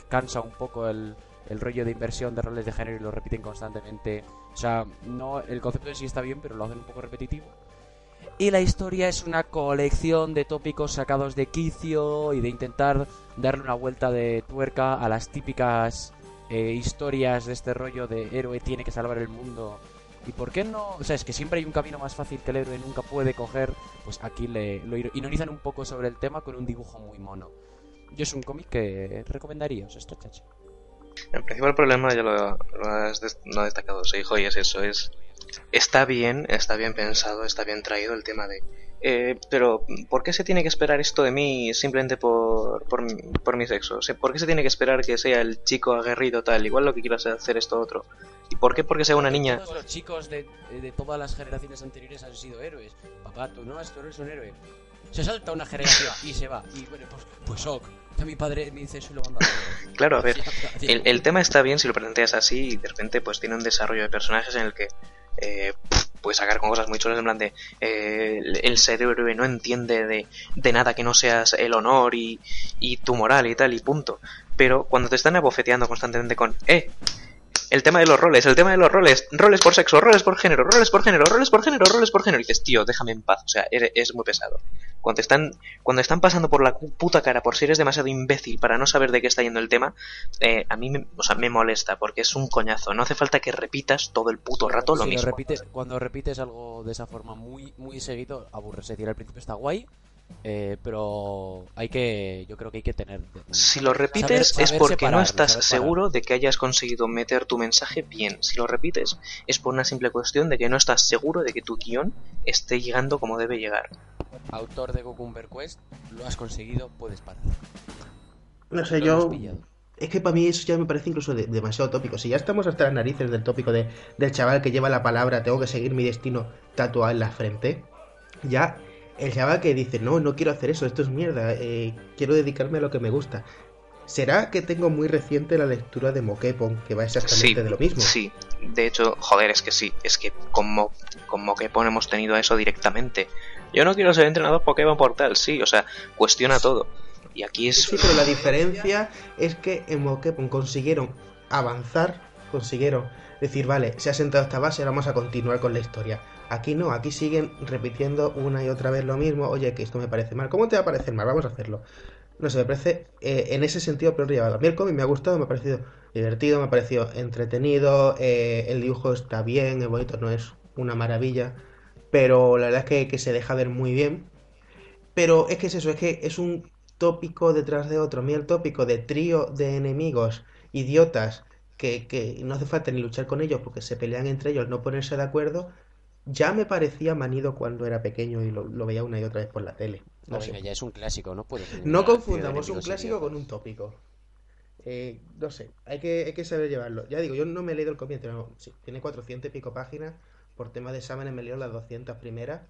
cansa un poco el, el rollo de inversión de roles de género y lo repiten constantemente. O sea, no, el concepto en sí está bien, pero lo hacen un poco repetitivo. Y la historia es una colección de tópicos sacados de quicio y de intentar darle una vuelta de tuerca a las típicas eh, historias de este rollo de héroe tiene que salvar el mundo. ¿Y por qué no? O sea, es que siempre hay un camino más fácil que el héroe nunca puede coger. Pues aquí le, lo ironizan un poco sobre el tema con un dibujo muy mono. Yo es un cómic que recomendaría, os está chachi. El principal problema, ya lo, lo has des- lo ha destacado su hijo, y es eso, es... Está bien, está bien pensado, está bien traído el tema de... eh, pero, ¿por qué se tiene que esperar esto de mí simplemente por, por, mi- por mi sexo? O sea, ¿Por qué se tiene que esperar que sea el chico aguerrido tal? Igual lo que quiero es hacer esto otro. ¿Y por qué porque sea una niña? Todos los chicos de, de todas las generaciones anteriores han sido héroes. Papá, tú no, tú eres un héroe. Se salta una generación y se va. Y bueno, pues, pues ok. Mi padre me dice eso y lo a Claro, a ver, el, el tema está bien si lo planteas así y de repente pues tiene un desarrollo de personajes en el que eh, puedes sacar con cosas muy chulas en plan de eh, el, héroe no entiende de, de nada que no seas el honor y, y tu moral y tal y punto. Pero cuando te están abofeteando constantemente con, eh, el tema de los roles, el tema de los roles, roles por sexo, roles por género, roles por género, roles por género, roles por género, y dices, tío, déjame en paz, o sea, es muy pesado. Cuando te están, cuando están pasando por la puta cara por si eres demasiado imbécil para no saber de qué está yendo el tema, eh, a mí me, o sea, me molesta porque es un coñazo. No hace falta que repitas todo el puto rato lo Si mismo. repites, cuando repites algo de esa forma muy, muy seguido, aburres. Es decir, al principio está guay, eh, pero hay que, yo creo que hay que tener. Si lo repites Saber- es porque no estás seguro de que hayas conseguido meter tu mensaje bien. Si lo repites es por una simple cuestión de que no estás seguro de que tu guion esté llegando como debe llegar. Autor de Cucumber Quest, lo has conseguido, puedes parar. No sé, yo. Es que para mí eso ya me parece incluso de- demasiado tópico. Si ya estamos hasta las narices del tópico de, del chaval que lleva la palabra tengo que seguir mi destino tatuado en la frente, ya el chaval que dice no, no quiero hacer eso, esto es mierda, eh, quiero dedicarme a lo que me gusta. ¿Será que tengo muy reciente la lectura de Mokepon, que va exactamente Sí, de lo mismo? sí. De hecho, joder, es que sí. Es que como, como que hemos tenido eso directamente. Yo no quiero ser entrenador Pokémon por tal, sí. O sea, cuestiona todo. Y aquí es... Sí, pero la diferencia es que en Mokepon consiguieron avanzar, consiguieron decir, vale, se ha sentado esta base, ahora vamos a continuar con la historia. Aquí no, aquí siguen repitiendo una y otra vez lo mismo. Oye, que esto me parece mal. ¿Cómo te va a parecer mal? Vamos a hacerlo. No sé, me parece eh, en ese sentido peor llevado. A mí el cómic me ha gustado, me ha parecido divertido, me ha parecido entretenido, eh, el dibujo está bien, es bonito, no es una maravilla, pero la verdad es que, se deja ver muy bien. Pero es que es eso, es que es un tópico detrás de otro. Mira el tópico de trío de enemigos idiotas que, que no hace falta ni luchar con ellos porque se pelean entre ellos, no ponerse de acuerdo. Ya me parecía manido cuando era pequeño y lo, lo veía una y otra vez por la tele. No, No, venga, ya es un clásico, no puede ser No confundamos un clásico con un tópico. Eh, no sé, hay que, hay que saber llevarlo. Ya digo, yo no me he leído el cómic, pero sí, tiene 400 y pico páginas. Por tema de exámenes me leo las 200 primeras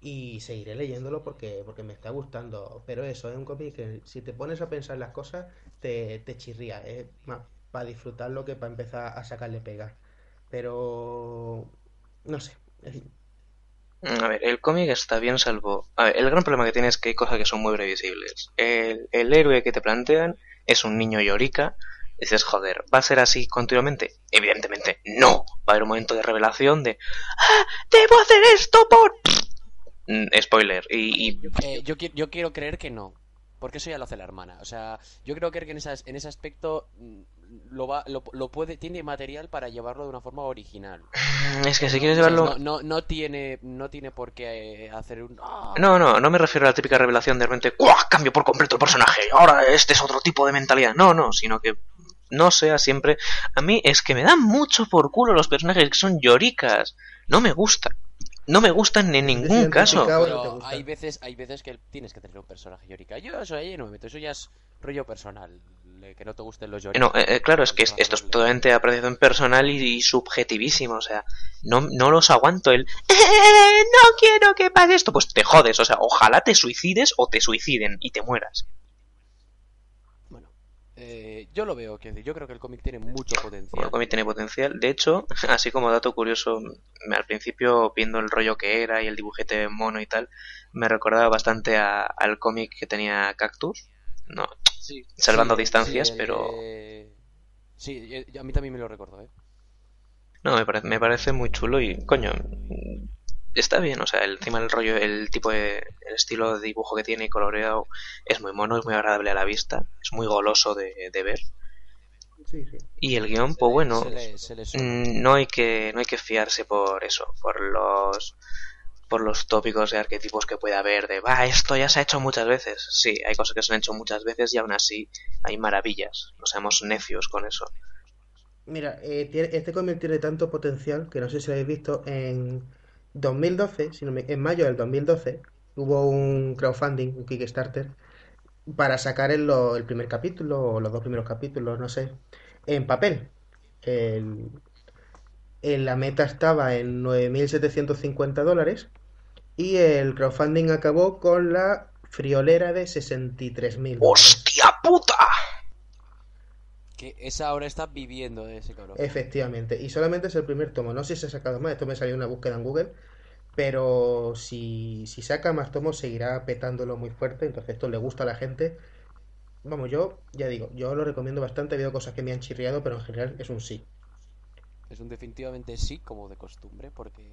y seguiré leyéndolo porque, porque me está gustando. Pero eso, es un cómic que si te pones a pensar las cosas, te, te chirría. Es más para disfrutarlo que para empezar a sacarle pega. Pero, no sé. A ver, el cómic está bien salvo... A ver, el gran problema que tiene es que hay cosas que son muy previsibles. El, el héroe que te plantean es un niño llorica. Dices, joder, ¿va a ser así continuamente? Evidentemente, no. Va a haber un momento de revelación de... ¡Ah! ¡Debo hacer esto por...! Mm, spoiler. Y, y- Eh, yo quiero creer que no. Porque eso ya lo hace la hermana. O sea, yo creo que en, esas, en ese aspecto mm, lo, va, lo, lo puede, tiene material para llevarlo de una forma original. es que si quieres llevarlo... no, no, no tiene, no tiene por qué eh, hacer un... ¡Ah! No, no, no me refiero a la típica revelación de repente. Cambio por completo el personaje, ahora este es otro tipo de mentalidad. No, no, sino que no sea siempre. A mí es que me dan mucho por culo los personajes que son lloricas. No me gusta. no me gustan en ningún caso. Pero hay veces, hay veces que tienes que tener un personaje llorica. Yo eso ahí no me meto, eso ya es rollo personal. Que no te gusten los lloricas. No, eh, eh, claro, es que es- esto es totalmente apreciación personal y, y subjetivísimo, o sea, no, no los aguanto el "Eh, no quiero que pase esto, pues te jodes, o sea, ojalá te suicides o te suiciden y te mueras. Bueno, eh, yo lo veo, decir, yo creo que el cómic tiene mucho potencial. Bueno, cómic tiene potencial. De hecho, así como dato curioso, al principio viendo el rollo que era y el dibujete mono y tal, me recordaba bastante a- al cómic que tenía Cactus. No, Sí, salvando sí, distancias, sí, pero- Sí, eh, a mí también me lo recordó, ¿eh? no, me parece, me parece muy chulo y, coño, está bien, o sea, el, encima el rollo, el tipo de, el estilo de dibujo que tiene y coloreado es muy mono, es muy agradable a la vista, es muy goloso de, de ver. Sí, sí. Y el guion, pues bueno, Se le, se le suena. Mm, no hay que no hay que fiarse por eso por los por los tópicos de arquetipos que puede haber de va esto ya se ha hecho muchas veces sí hay cosas que se han hecho muchas veces y aún así hay maravillas. No seamos necios con eso. Mira, eh, este cómic tiene tanto potencial que no sé si lo habéis visto en 2012, si no me- en mayo del 2012, hubo un crowdfunding, un Kickstarter, para sacar el, el primer capítulo o los dos primeros capítulos, no sé, en papel. El- en la meta estaba en 9.750 dólares y el crowdfunding acabó con la friolera de 63.000 dólares. hostia puta Que esa ahora está viviendo de ese cabrón. Efectivamente, y solamente es el primer tomo. No sé si se ha sacado más, esto me salió en una búsqueda en Google, pero si, si saca más tomos seguirá petándolo muy fuerte, entonces esto le gusta a la gente. Vamos, yo ya digo, yo lo recomiendo bastante, ha habido cosas que me han chirriado, pero en general es un sí. Es un definitivamente sí, como de costumbre, porque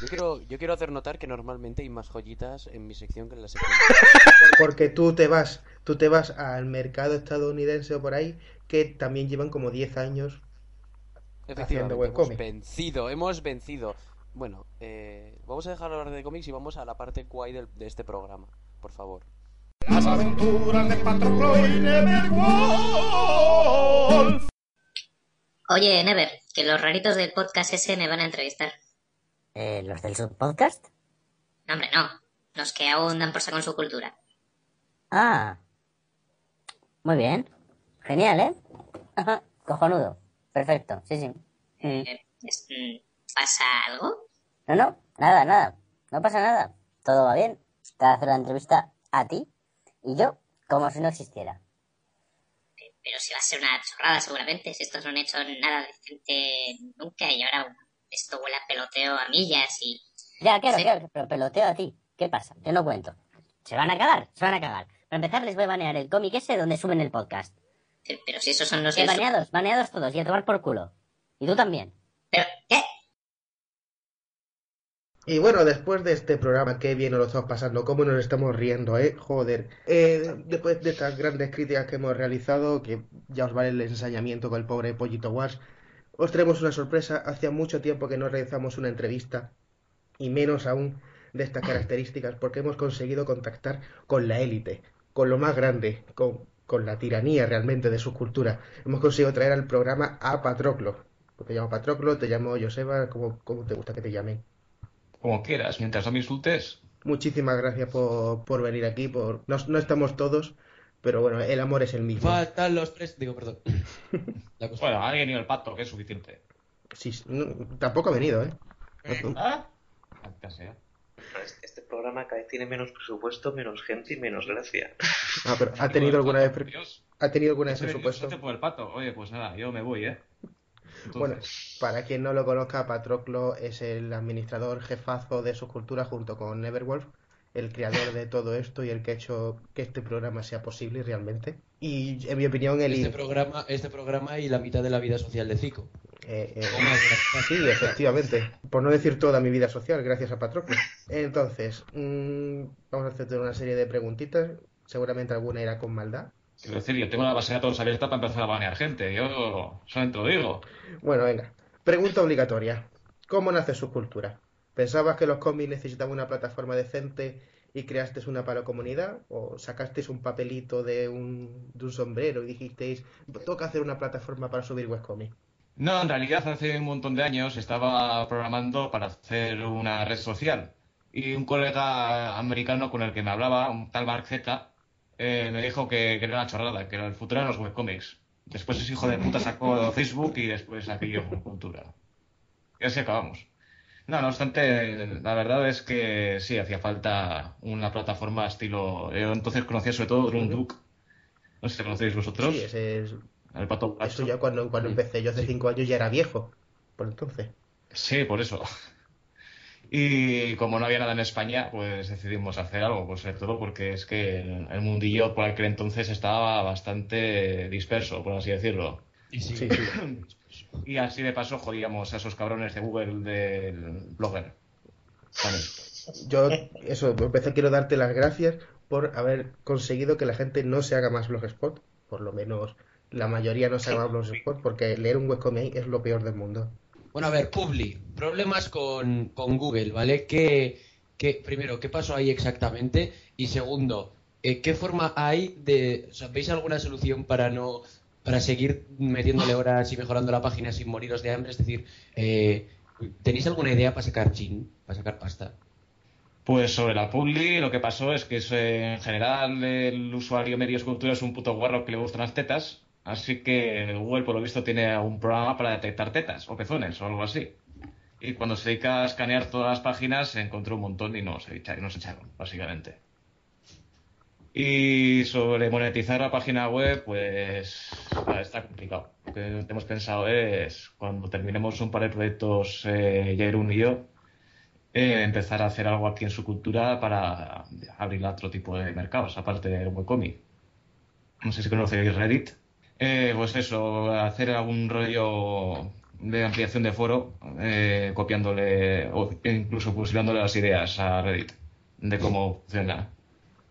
yo quiero, yo quiero hacer notar que normalmente hay más joyitas en mi sección que en la sección. Porque tú te vas, tú te vas al mercado estadounidense o por ahí, que también llevan como 10 años. Efectivamente, buen hemos cómic. vencido, hemos vencido. Bueno, eh, vamos a dejar de hablar de cómics y vamos a la parte guay del- de este programa, por favor. Las aventuras de Patroclo y Neverwolf. Oye, Never, que los raritos del podcast ese me van a entrevistar. Eh, ¿Los del subpodcast? No, hombre, no. Los que aún dan por saco en su cultura. Ah. Muy bien. Genial, ¿eh? Ajá. Cojonudo. Perfecto. Sí, sí. Mm. Eh, es- mm, ¿Pasa algo? No, no. Nada, nada. No pasa nada. Todo va bien. Te hacer la entrevista a ti y yo como si no existiera. Pero si va a ser una chorrada seguramente, si estos no han hecho nada decente nunca y ahora esto huele a peloteo a millas y... Ya, claro, Sí. claro. Pero peloteo a ti. ¿Qué pasa? Yo no cuento. Se van a cagar. Se van a cagar. Para empezar les voy a banear el cómic ese donde suben el podcast. Pero, pero si esos son los Que del... baneados, baneados todos y a tomar por culo. Y tú también. Pero, ¿qué? Y bueno, después de este programa, qué bien nos lo estamos pasando, cómo nos estamos riendo, ¿eh? Joder. Eh, después de estas grandes críticas que hemos realizado, que ya os vale el ensañamiento con el pobre Pollito Wars, os traemos una sorpresa. Hacía mucho tiempo que no realizamos una entrevista, y menos aún de estas características, porque hemos conseguido contactar con la élite, con lo más grande, con, con la tiranía realmente de su cultura. Hemos conseguido traer al programa a Patroclo. Te llamo Patroclo, te llamo Joseba, como, como te gusta que te llamen. Como quieras, mientras no me insultes. Muchísimas gracias por, por venir aquí. Por... No, no estamos todos, pero bueno, el amor es el mismo. Faltan los tres. Digo, perdón. La cosa. Bueno, alguien y el pato, que es suficiente. Sí, no, tampoco ha venido, ¿eh? ¿Ah? Este, programa cada vez tiene menos presupuesto menos gente y menos gracia Ah, pero ¿ha tenido alguna vez, pre- ¿ha tenido alguna vez presupuesto? por el pato. Oye, pues nada, yo me voy, ¿eh? Entonces, Bueno, para quien no lo conozca, Patroclo es el administrador jefazo de su cultura junto con Neverwolf, el creador de todo esto y el que ha hecho que este programa sea posible realmente. Y en mi opinión, el... Este programa, este programa y la mitad de la vida social de Zico. Eh, eh. Sí, efectivamente. Por no decir toda mi vida social, gracias a Patroclo. Entonces, mm, vamos a hacerte una serie de preguntitas. Seguramente alguna irá con maldad. Quiero decir, yo tengo la base de datos abierta para empezar a banear gente. Yo solamente lo digo. Bueno, venga. Pregunta obligatoria. ¿Cómo nace su cultura? ¿Pensabas que los cómics necesitaban una plataforma decente y creaste una para la comunidad? ¿O sacasteis un papelito de un, de un sombrero y dijisteis, toca hacer una plataforma para subir webcomics? No, en realidad hace un montón de años estaba programando para hacer una red social y un colega americano con el que me hablaba, un tal Mark Z, eh, me dijo que, que era una chorrada, que era el futuro de los webcomics. Después ese hijo de puta sacó Facebook y después aquello con cultura. Y así acabamos. No, no obstante, la verdad es que sí, hacía falta una plataforma estilo... Yo entonces conocía sobre todo Drone Duke. No sé si conocéis vosotros. Sí, ese es... El pato Eso ya cuando, cuando empecé yo hace cinco años ya era viejo. Por entonces. Sí, por eso. Y como no había nada en España, pues decidimos hacer algo, pues sobre todo porque es que el, mundillo por aquel entonces estaba bastante disperso, por así decirlo. Y sí, Sí, sí. Y así de paso jodíamos a esos cabrones de Google del blogger. También. Yo, eso, empecé quiero darte las gracias por haber conseguido que la gente no se haga más blogspot. Por lo menos la mayoría no se haga más blogspot, porque leer un webcomic es lo peor del mundo. Bueno, a ver, Publi, problemas con, con Google, ¿vale? ¿Qué, qué- primero, ¿qué pasó ahí exactamente? Y segundo, eh, ¿qué forma hay de... O ¿veis alguna solución para no... para seguir metiéndole horas y mejorando la página sin moriros de hambre? Es decir, eh, ¿tenéis alguna idea para sacar chin, para sacar pasta? Pues sobre la Publi, lo que pasó es que eh, en general el usuario medio escultura es un puto guarro que le gustan las tetas, así que Google por lo visto tiene un programa para detectar tetas o pezones o algo así. Y cuando se dedica a escanear todas las páginas se encontró un montón y nos, y nos echaron, básicamente. Y sobre monetizar la página web, pues está complicado. Lo que hemos pensado es, cuando terminemos un par de proyectos, eh, Jairun y yo, eh, empezar a hacer algo aquí en su cultura para abrir otro tipo de mercados, aparte del webcomic. No sé si conocéis Reddit. Eh, pues eso, hacer algún rollo de ampliación de foro, eh, copiándole o incluso fusilándole las ideas a Reddit de cómo funciona.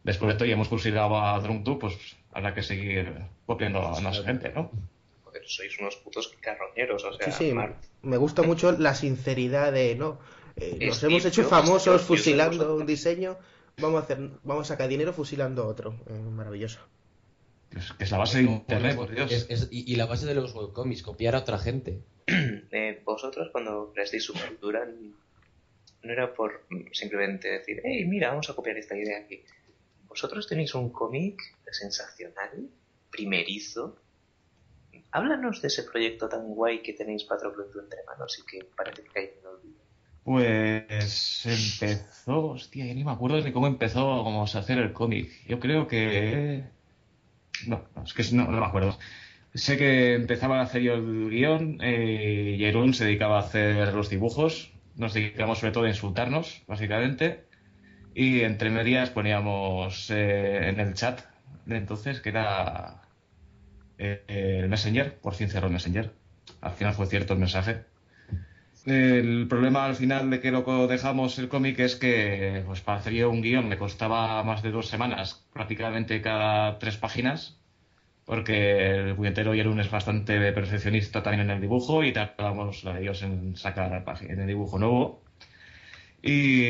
Después de esto ya hemos fusilado a DrunkTube, pues habrá que seguir copiando a más gente, ¿no? Joder, sois unos putos carroñeros, o sea, Sí, sí, me gusta mucho la sinceridad de, no, eh, nos Steve hemos hecho Jobs, famosos fusilando un diseño, vamos a hacer, vamos a sacar dinero fusilando otro. Eh, maravilloso. Es, que es la base de Internet, por Dios. es- es- y, y la base de los webcomics, copiar a otra gente. eh, vosotros cuando creasteis su cultura no era por simplemente decir, hey, mira, vamos a copiar esta idea aquí. Vosotros tenéis un cómic sensacional, primerizo. Háblanos de ese proyecto tan guay que tenéis Patroclub entre manos y que parece que cae en olvido. Pues empezó, hostia, ya ni me acuerdo ni cómo empezó vamos a hacer el cómic. Yo creo que... No, es que no, no me acuerdo. Sé que empezaba a hacer yo el guion, eh, Jerún se dedicaba a hacer los dibujos, nos dedicamos sobre todo a insultarnos, básicamente, y entre medias poníamos eh, en el chat de entonces, que era eh, el Messenger, por fin cerró el Messenger. Al final fue cierto el mensaje. El problema al final de que lo dejamos el cómic es que pues para hacer yo un guion me costaba más de dos semanas, prácticamente cada tres páginas, porque el puñetero Jerún es bastante perfeccionista también en el dibujo y tardamos la Dios en sacar en el dibujo nuevo. Y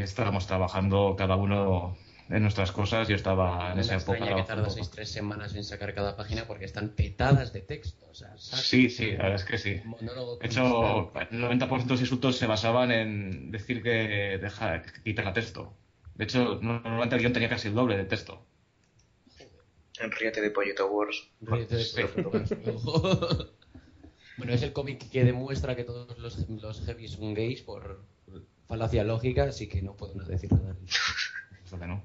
estábamos trabajando cada uno en nuestras cosas. Yo estaba en esa época. extraña que trabajando- tardaseis tres semanas en sacar cada página porque están petadas de texto. O sea, saca Sí, sí, la verdad es que sí. De hecho, el 90% de los insultos se basaban en decir que deja, que quitarla texto. De hecho, normalmente el guion tenía casi el doble de texto. Enríate de Pollito Wars. Ríete de Sí. Profundo. bueno, es el cómic que demuestra que todos los, los heavy son gays por falacia lógica, así que no podemos decir nada. Eso que no.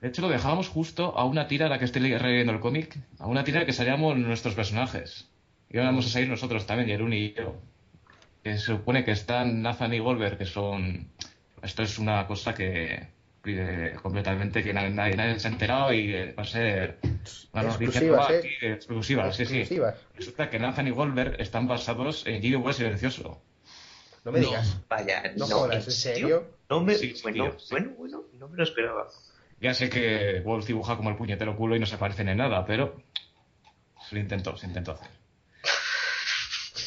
De hecho, lo dejábamos justo a una tira a la que estoy leyendo el cómic, a una tira que salíamos nuestros personajes. Y ahora vamos a salir nosotros también, Jerún y yo. Que se supone que están Nathan y Golver, que son... Esto es una cosa que pide completamente que nadie, nadie- nadie se ha enterado y va a ser una noticia Exclusivas, ¿eh? aquí, exclusiva, sí, sí. Exclusivas. Resulta que Nathan y Golver están basados en G.W. Silencioso. No me No. digas. Vaya, No no, jodas, ¿en serio? No me, Sí, sí, bueno, tío, sí. bueno, bueno, no me lo esperaba. Ya sé que Wolf dibuja como el puñetero culo y no se parecen en nada, pero se lo intentó, se intentó hacer.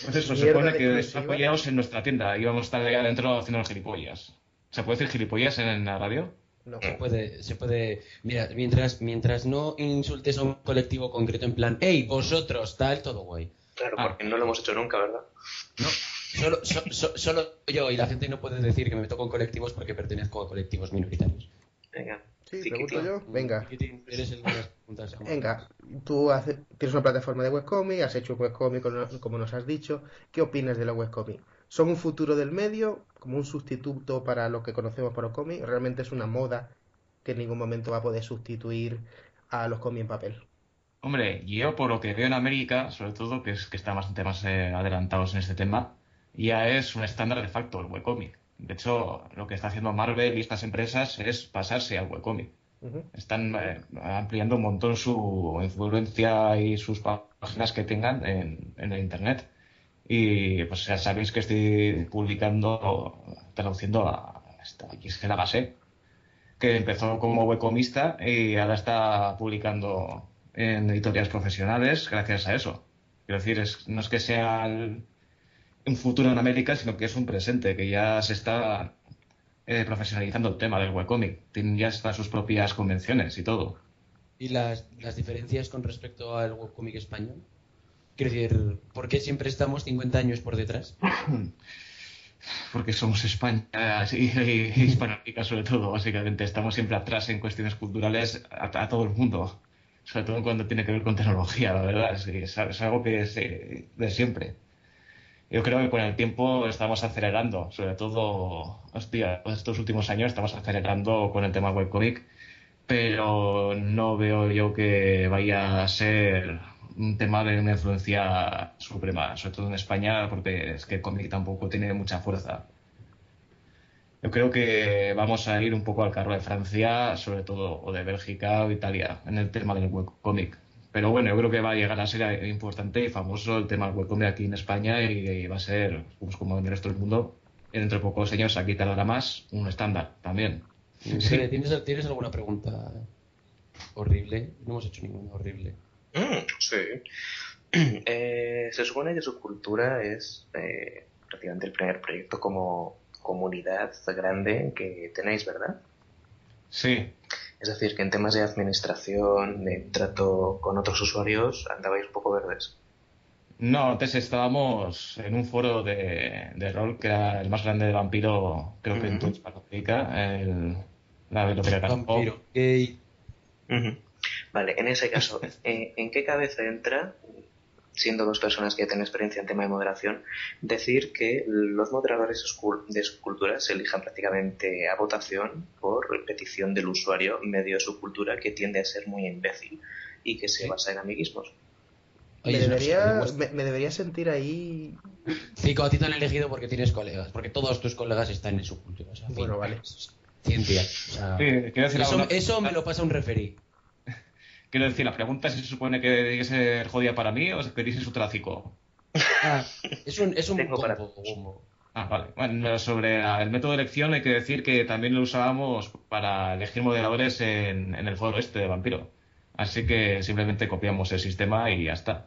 Eso, se supone que exclusiva. apoyados en nuestra tienda y vamos a estar ahí adentro haciendo los gilipollas. ¿Se puede decir gilipollas en la radio? No. Se puede, se puede. Mira, mientras, mientras no insultes a un colectivo concreto en plan, hey, vosotros, tal, todo guay. Claro, Ah. porque no lo hemos hecho nunca, ¿verdad? No, solo, so- so- solo yo y la gente no puede decir que me meto con colectivos porque pertenezco a colectivos minoritarios. Venga. Sí, pregunto yo. Venga. Eres el. Venga, tú hace- tienes una plataforma de webcomic, has hecho un webcomic como- como nos has dicho. ¿Qué opinas de los webcomics? ¿Son un futuro del medio, como un sustituto para lo que conocemos por los cómics? ¿Realmente es una moda que en ningún momento va a poder sustituir a los cómics en papel? Hombre, yo por lo que veo en América, sobre todo, que es que están bastante más eh, adelantados en este tema, ya es un estándar de facto el webcomic. De hecho, lo que está haciendo Marvel y estas empresas es pasarse al webcomic. Están eh, ampliando un montón su influencia y sus páginas que tengan en, en el Internet. Y pues ya sabéis que estoy publicando, traduciendo a Gisela Basé, que empezó como webcomista y ahora está publicando en editoriales profesionales gracias a eso. Quiero decir, es- no es que sea el- un futuro en América, sino que es un presente, que ya se está eh, profesionalizando el tema del webcomic. Tienen ya hasta sus propias convenciones y todo. ¿Y las, las diferencias con respecto al webcómic español? Quiero decir, ¿por qué siempre estamos 50 años por detrás? Porque somos España y, y- y Hispanoamérica sobre todo, básicamente. Estamos siempre atrás en cuestiones culturales a, a todo el mundo. Sobre todo cuando tiene que ver con tecnología, la verdad. Es algo que es eh, de siempre. Yo creo que con el tiempo estamos acelerando, sobre todo, hostia, estos últimos años estamos acelerando con el tema webcomic, pero no veo yo que vaya a ser un tema de una influencia suprema, sobre todo en España, porque es que el cómic tampoco tiene mucha fuerza. Yo creo que vamos a ir un poco al carro de Francia, sobre todo, o de Bélgica o Italia, en el tema del webcomic. Pero bueno, yo creo que va a llegar a ser importante y famoso el tema del webcomic aquí en España y, y va a ser, pues, como en el resto del mundo, dentro de pocos años aquí tardará más, un estándar también. ¿Tienes, ¿Tienes alguna pregunta horrible? No hemos hecho ninguna horrible. Mm, sí. Eh, se supone que su cultura es eh, prácticamente el primer proyecto como comunidad grande que tenéis, ¿verdad? Sí, Es decir, que en temas de administración, de trato con otros usuarios, andabais un poco verdes. No, antes estábamos en un foro de, de rol que era el más grande de vampiro, creo que en Ujú. toda Hispanoamérica, el, la biblioteca Campo. Vampiro, gay. Ujú. Vale, en ese caso, eh, ¿en qué cabeza entra, siendo dos personas que tienen experiencia en tema de moderación, decir que los moderadores de su cul- de su cultura se elijan prácticamente a votación por petición del usuario medio de su cultura que tiende a ser muy imbécil y que se basa en amiguismos? Oye, me, no debería, me, me debería sentir ahí. Cico, a ti te han elegido porque tienes colegas, porque todos tus colegas están en su cultura. O sea, fin. Bueno, vale. Ciencia. O sea, Sí, quiero decir, eso, eso me lo pasa un referí. Quiero decir, la pregunta es si se supone que tiene que ser jodida para mí o si queréis es su tráfico. Ah, es un, es un Tengo para-. Ah, vale. Bueno, sobre el método de elección hay que decir que también lo usábamos para elegir moderadores en, en el foro este de Vampiro. Así que simplemente copiamos el sistema y ya está.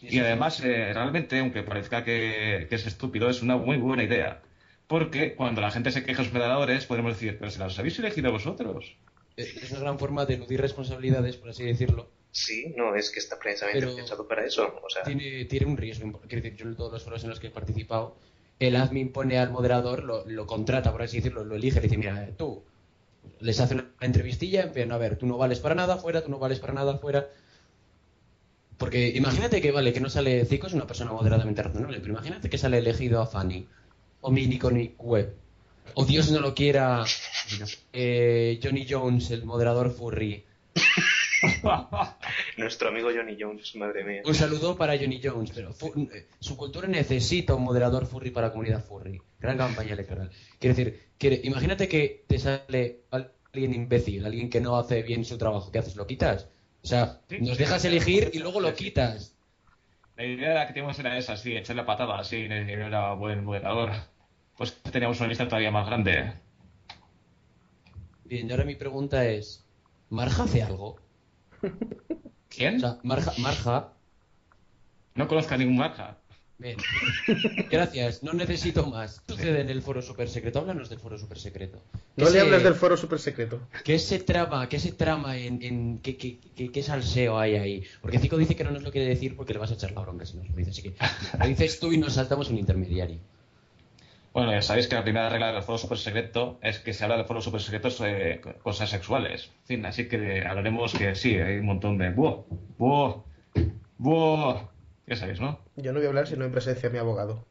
Y además, eh, realmente, aunque parezca que, que es estúpido, es una muy buena idea. Porque cuando la gente se queja de los moderadores, podemos decir, pero si los habéis elegido vosotros. Es es una gran forma de eludir responsabilidades, por así decirlo. Sí, no, es que está precisamente Pero- pensado para eso. O sea, Tiene, tiene un riesgo. Quiero decir, yo en todos los foros en los que he participado, el admin pone al moderador, lo, lo contrata, por así decirlo, lo elige, le dice, mira, eh, tú, les hace una entrevistilla, en plan, a ver, tú no vales para nada fuera, tú no vales para nada fuera. Porque imagínate que, vale, que no sale Zico, es una persona moderadamente razonable, pero imagínate que sale elegido a Fanny, o Miniconic Web, o Dios no lo quiera, eh, Johnny Jones, el moderador furry. nuestro amigo Johnny Jones, madre mía. Un saludo para Johnny Jones, pero fu- eh, su cultura necesita un moderador furry para la comunidad furry. Gran campaña electoral. Quiero decir, quiere- imagínate que te sale alguien imbécil, alguien que no hace bien su trabajo. ¿Qué haces? ¿Lo quitas? O sea, Sí, nos sí, dejas sí, elegir sí, y luego lo sí, sí. quitas. La idea que teníamos era esa, sí, echar la patada, así, no era buen moderador. Pues teníamos una lista todavía más grande. Bien, y ahora mi pregunta es, ¿Marja hace algo? ¿Quién? O sea, Marja, Marja No conozco a ningún marca. Bien. Gracias, no necesito más. ¿Qué sucede en el foro super secreto? Háblanos del foro super secreto. No le hables del foro super secreto. ¿Qué se trama, qué se trama en, en qué, qué, qué, qué salseo hay ahí? Porque Zico dice que no nos lo quiere decir porque le vas a echar la bronca si nos lo dice. Así que lo dices tú y nos saltamos un intermediario. Bueno, ya sabéis que la primera regla del foro super secreto es que se habla del foro super secreto sobre cosas sexuales. En fin, así que hablaremos que sí, hay un montón de buh, buh, buh. Ya sabéis, ¿no? Yo no voy a hablar si no en presencia de mi abogado.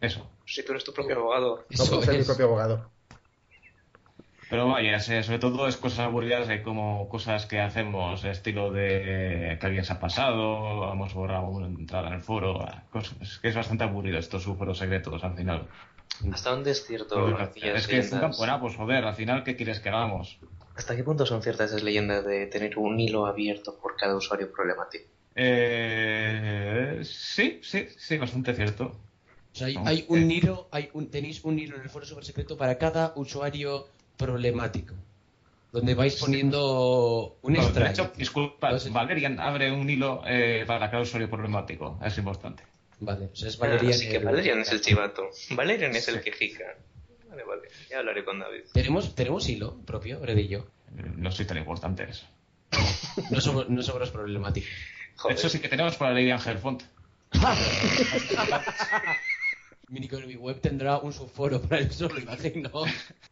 Eso. Si tú eres tu propio abogado. No puedo ser mi propio abogado. Pero vaya, se- sobre todo es cosas aburridas como cosas que hacemos, estilo de que alguien se ha pasado, hemos borrado una entrada en el foro, cosas, es que es bastante aburrido estos foros secretos al final. ¿Hasta dónde es cierto es que es un leyendas? campo, pues joder, al final, ¿qué quieres que hagamos? ¿Hasta qué punto son ciertas esas leyendas de tener un hilo abierto por cada usuario problemático? Eh, sí, sí, sí, bastante cierto. O sea, hay, un eh. hilo, hay un, tenéis un hilo en el foro super secreto para cada usuario problemático. Donde vais poniendo un Bueno, de hecho, disculpa, Entonces- Valerian abre un hilo eh, para cada usuario problemático, es importante. Vale, o sea, es Ah, Valerian. así que el- Valerian es el chivato. Valerian es el quejica. Vale, vale. Ya hablaré con David. ¿Tenemos, ¿Tenemos hilo propio, Red y yo? Eh, No soy tan importantes. No somos, no somos problemáticos. De Joder. hecho, sí que tenemos para Lady Angel Font. Miniconomy Web tendrá un subforo para él solo, imagino.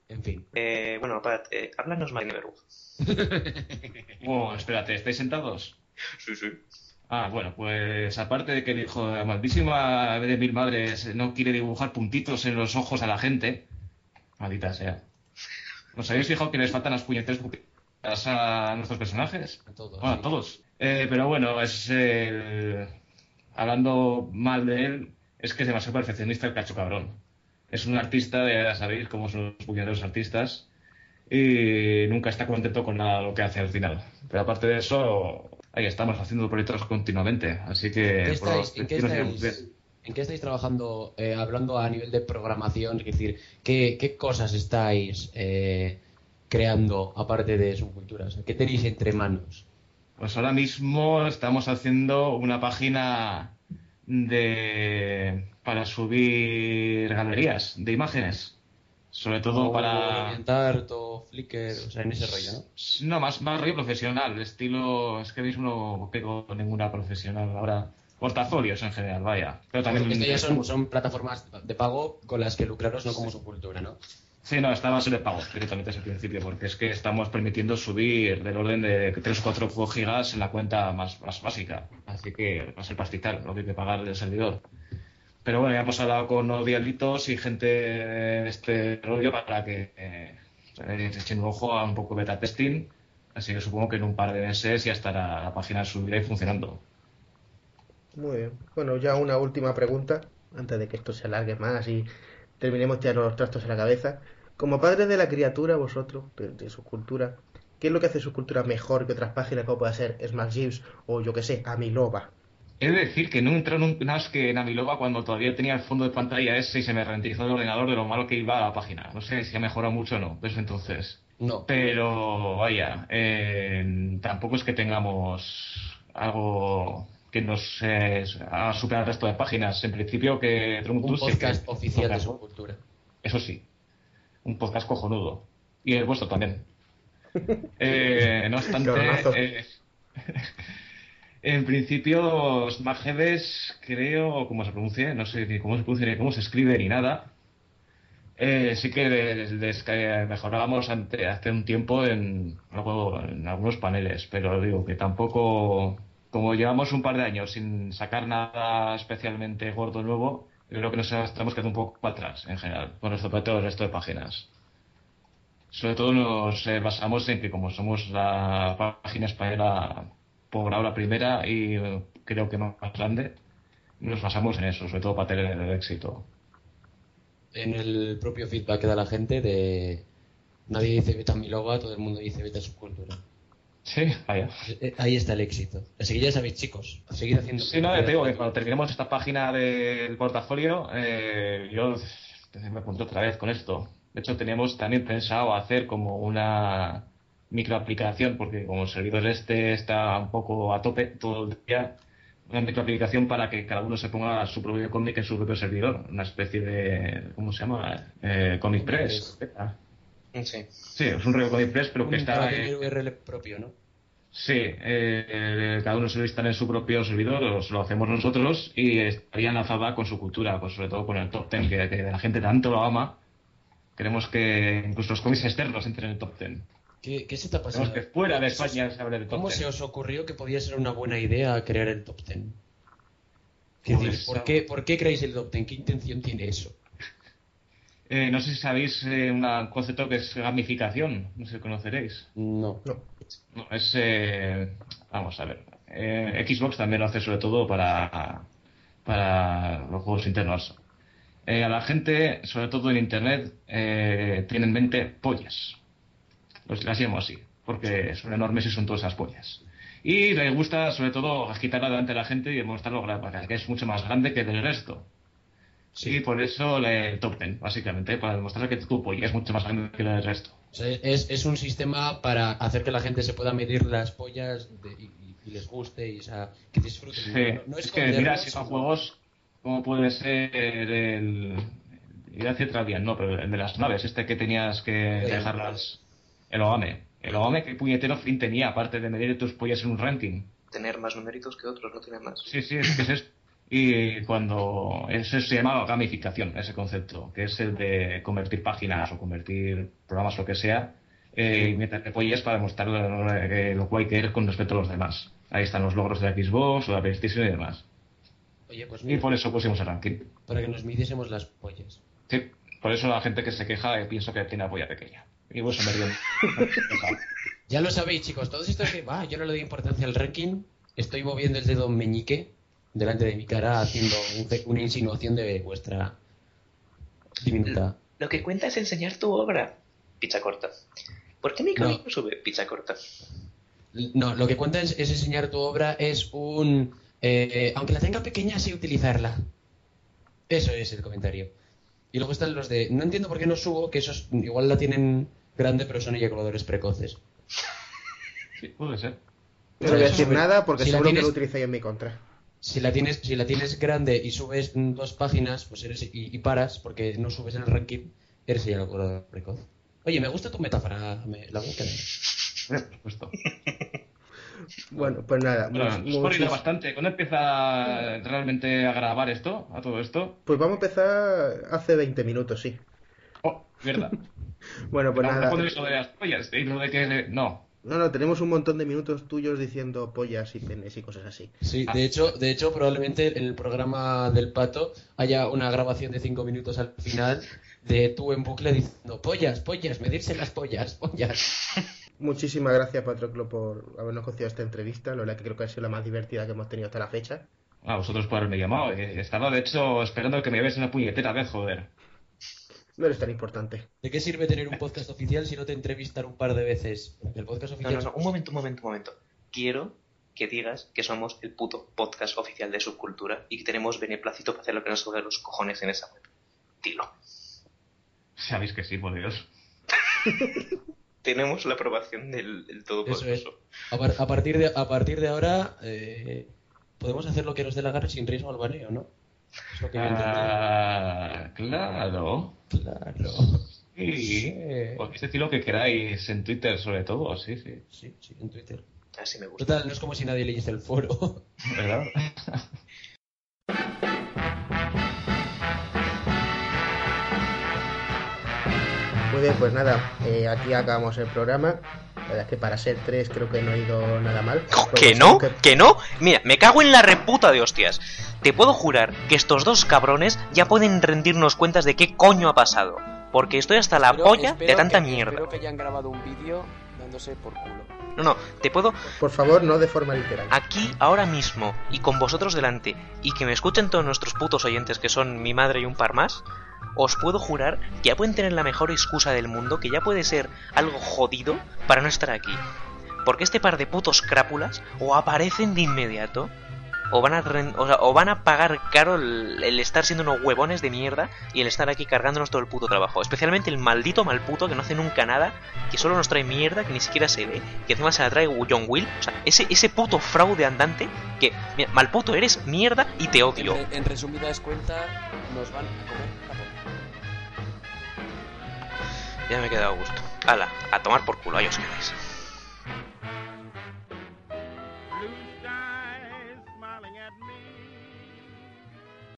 En fin. Eh, bueno, aparte, eh, háblanos más de Neverwood. Oh, espérate, ¿estáis sentados? Sí, sí. Ah, bueno, pues aparte de que el hijo de la malísima de mil madres no quiere dibujar puntitos en los ojos a la gente, maldita sea. ¿Os habéis fijado que les faltan las puñeteras puntitas a nuestros personajes? A todos. Bueno, a todos. Eh, pero bueno, es el... Hablando mal de él, es que es demasiado perfeccionista el cacho cabrón. Es un artista, ya sabéis cómo son los puñeteros artistas, y nunca está contento con nada de lo que hace al final. Pero aparte de eso, ahí estamos haciendo proyectos continuamente, así que... ¿Qué por estáis, lo- ¿en, qué llevamos estáis, bien. en qué estáis trabajando, eh, hablando a nivel de programación? Es decir, ¿qué, qué cosas estáis eh, creando aparte de subcultura? O sea, ¿Qué tenéis entre manos? Pues ahora mismo estamos haciendo una página de para subir galerías de imágenes. Sobre todo Como para... Orientar, o Flickr, o sea, en ese rollo, ¿no? No, más, más rollo profesional, estilo... Es que mismo no pego ninguna profesional ahora. Portafolios en general, vaya. Pero también... Esto ya son, son plataformas de pago con las que lucraros, no como subcultura, ¿no? Sí, no, está base de pago directamente desde el principio, porque es que estamos permitiendo subir del orden de 3 o 4 gigas en la cuenta más, más básica. Así que va a ser pastizal lo que hay que pagar del servidor. Pero bueno, ya hemos hablado con odialitos y gente de este rollo para que eh, echen un ojo a un poco beta testing. Así que supongo que en un par de meses ya estará la página subida y funcionando. Muy bien. Bueno, ya una última pregunta, antes de que esto se alargue más y terminemos ya los trastos en la cabeza. Como padres de la criatura, vosotros, de, de su cultura, ¿qué es lo que hace su cultura mejor que otras páginas como pueda ser Smash Gibbs o yo que sé, Amiloba? He de decir que no entró nunca más que en Amiloba cuando todavía tenía el fondo de pantalla ese y se me ralentizó el ordenador de lo malo que iba a la página. No sé si ha mejorado mucho o no desde entonces. No. Pero vaya, eh, tampoco es que tengamos algo que nos eh, haga superar el resto de páginas. En principio que Trump Un que- podcast oficial de subcultura. Eso sí, un podcast cojonudo. Y el vuestro también. Eh, no obstante, eh, en principio, Smartheads, creo, ¿cómo se pronuncia? No sé ni cómo se pronuncia ni cómo se escribe ni nada. Eh, sí que les, les que mejorábamos ante, hace un tiempo en, en algunos paneles, pero digo que tampoco, como llevamos un par de años sin sacar nada especialmente gordo nuevo, yo creo que nos estamos quedando un poco atrás en general con respecto al resto de páginas. Sobre todo nos eh, basamos en que como somos la página española por ahora primera y eh, creo que más grande, nos basamos en eso, sobre todo para tener el éxito. En el propio feedback que da la gente de... Nadie dice beta Miloba, todo el mundo dice beta subcultura. Sí, vaya. Eh, Ahí está el éxito. Así que ya sabéis, chicos, a seguir haciendo... Sí, no, te digo que cuando terminemos esta página del portafolio, eh, yo me apunto otra vez con esto. De hecho, teníamos también pensado hacer como una microaplicación, porque como el servidor este está un poco a tope todo el día, una microaplicación para que cada uno se ponga su propio cómic en su propio servidor. Una especie de. ¿Cómo se llama? Eh, Comic Press. Sí. Sí, es un rollo Comic Press, pero que Un está. eh, URL propio, ¿no? Sí, eh, cada uno se lo instala en su propio servidor, o se lo hacemos nosotros, y estaría enlazada con su cultura, pues sobre todo con el top 10, que, que la gente tanto lo ama. Queremos que incluso los cómics externos entren en el top 10. ¿Qué, qué se te ha pasado? Queremos que fuera de España se hable del top ¿Cómo 10. se os ocurrió que podía ser una buena idea crear el top 10? Quiero Pues, decir, ¿por qué, ¿por qué creáis el top 10? ¿Qué intención tiene eso? Eh, no sé si sabéis eh, un concepto que es gamificación, no sé si conoceréis. No. No. Es. eh, vamos a ver. eh, Xbox también lo hace sobre todo para, para los juegos internos. Eh, a la gente, sobre todo en internet, eh, tiene en mente pollas. Pues las llamo así, porque son enormes y son todas esas pollas. Y les gusta, sobre todo, agitarla delante de la gente y demostrarlo que es mucho más grande que el resto. Sí, por eso el top ten, básicamente, para demostrar que tu polla es mucho más grande que la del resto. O sea, es, es un sistema para hacer que la gente se pueda medir las pollas de- y, y- y les guste y o sea, que disfruten. Sí, No- no es que mira, si son juegos como puede ser el. Iba a decir Travian, no, pero el de las naves, este que tenías que dejarlas. El Ogame. El Ogame, ¿qué puñetero fin tenía, aparte de medir tus pollas en un ranking? Tener más numeritos que otros, no tiene más. Sí, sí, es que es esto. Y cuando. Eso se llama gamificación, ese concepto, que es el de convertir páginas o convertir programas, lo que sea, eh, y meterle pollas para demostrar lo, lo- lo guay que eres con respecto a los demás. Ahí están los logros de la Xbox o la PlayStation y demás. Oye, pues Y mira, por eso pusimos el ranking. para que nos midiésemos las pollas. Sí, por eso la gente que se queja eh, pienso que tiene la polla pequeña. Y vos me río. Ya lo sabéis, chicos, todos estos que, va, yo no le doy importancia al ranking, estoy moviendo el dedo meñique delante de mi cara haciendo un- una insinuación de vuestra diminuta. Lo que cuenta es enseñar tu obra. Pizza corta. ¿Por qué mi No. sube pizza corta? No, lo que cuenta es, es enseñar tu obra, es un... eh, aunque la tenga pequeña, sé utilizarla. Eso es el comentario. Y luego están los de... No entiendo por qué no subo, que esos igual la tienen grande, pero son eyaculadores precoces. Sí, puede ser. No voy a decir nada porque Si seguro que lo utilizáis en mi contra. Si la tienes, si la tienes grande y subes dos páginas, pues eres y, y paras porque no subes en el ranking, eres eyaculador precoz. Oye, me gusta tu metáfora, me, la voy a quedar. Por supuesto. Bueno, pues nada. Bueno, hemos reído muchis- bastante. ¿Cuándo empieza realmente a grabar esto? ¿A todo esto? Pues vamos a empezar hace 20 minutos, sí. Oh, mierda. Bueno, pues nada. poner eso de las pollas. Y lo de que... No. No, no, tenemos un montón de minutos tuyos diciendo pollas y penes y cosas así. Sí, de hecho, de hecho, probablemente en el programa del pato haya una grabación de cinco minutos al final de tú en bucle diciendo pollas, pollas, medirse las pollas, pollas. Muchísimas gracias, Patroclo, por habernos concedido esta entrevista. La verdad que creo que ha sido la más divertida que hemos tenido hasta la fecha. A vosotros por haberme llamado. eh, Estaba, de hecho, esperando que me llaméis una puñetera vez, joder. No eres tan importante. ¿De qué sirve tener un podcast oficial si no te entrevistan un par de veces? El podcast No, oficial. no, no, un momento, un momento, un momento. Quiero que digas que somos el puto podcast oficial de subcultura y que tenemos beneplácito para hacer lo que nos de los cojones en esa web. Dilo. Sabéis que sí, por Dios. Tenemos la aprobación del, del Eso es. Todopoderoso. A, par- a partir de, a partir de ahora, eh, podemos hacer lo que nos dé la gana sin riesgo al baneo, ¿no? Es lo que yo entiendo. Ah, claro. Claro. Sí. Podéis decir lo que queráis en Twitter, sobre todo. Sí, sí. Sí, sí, en Twitter. Así me gusta. Total, no es como si nadie leyese el foro. ¿Verdad? bien, pues nada, eh, aquí acabamos el programa. La verdad es que para ser tres creo que no ha ido nada mal. ¿Que no? ¿Que no? Mira, me cago en la reputa de hostias. Te puedo jurar que estos dos cabrones ya pueden rendirnos cuentas de qué coño ha pasado. Porque estoy hasta la Espero- polla espero de tanta que- mierda. Espero que hayan grabado un vídeo dándose por culo. No, no, te puedo Por favor, no de forma literal. aquí, ahora mismo, y con vosotros delante, y que me escuchen todos nuestros putos oyentes que son mi madre y un par más, os puedo jurar que ya pueden tener la mejor excusa del mundo, que ya puede ser algo jodido para no estar aquí. Porque este par de putos crápulas o aparecen de inmediato, o van a, o sea, o van a pagar caro el, el estar siendo unos huevones de mierda y el estar aquí cargándonos todo el puto trabajo. Especialmente el maldito malputo que no hace nunca nada, que solo nos trae mierda, que ni siquiera se ve, que encima se la trae John Will. O sea, ese, ese puto fraude andante que, mira, malputo eres, mierda y te En, odio. re- en resumidas cuentas, nos van a comer. Ya me he quedado a gusto. Hala, a tomar por culo, ahí os quedáis.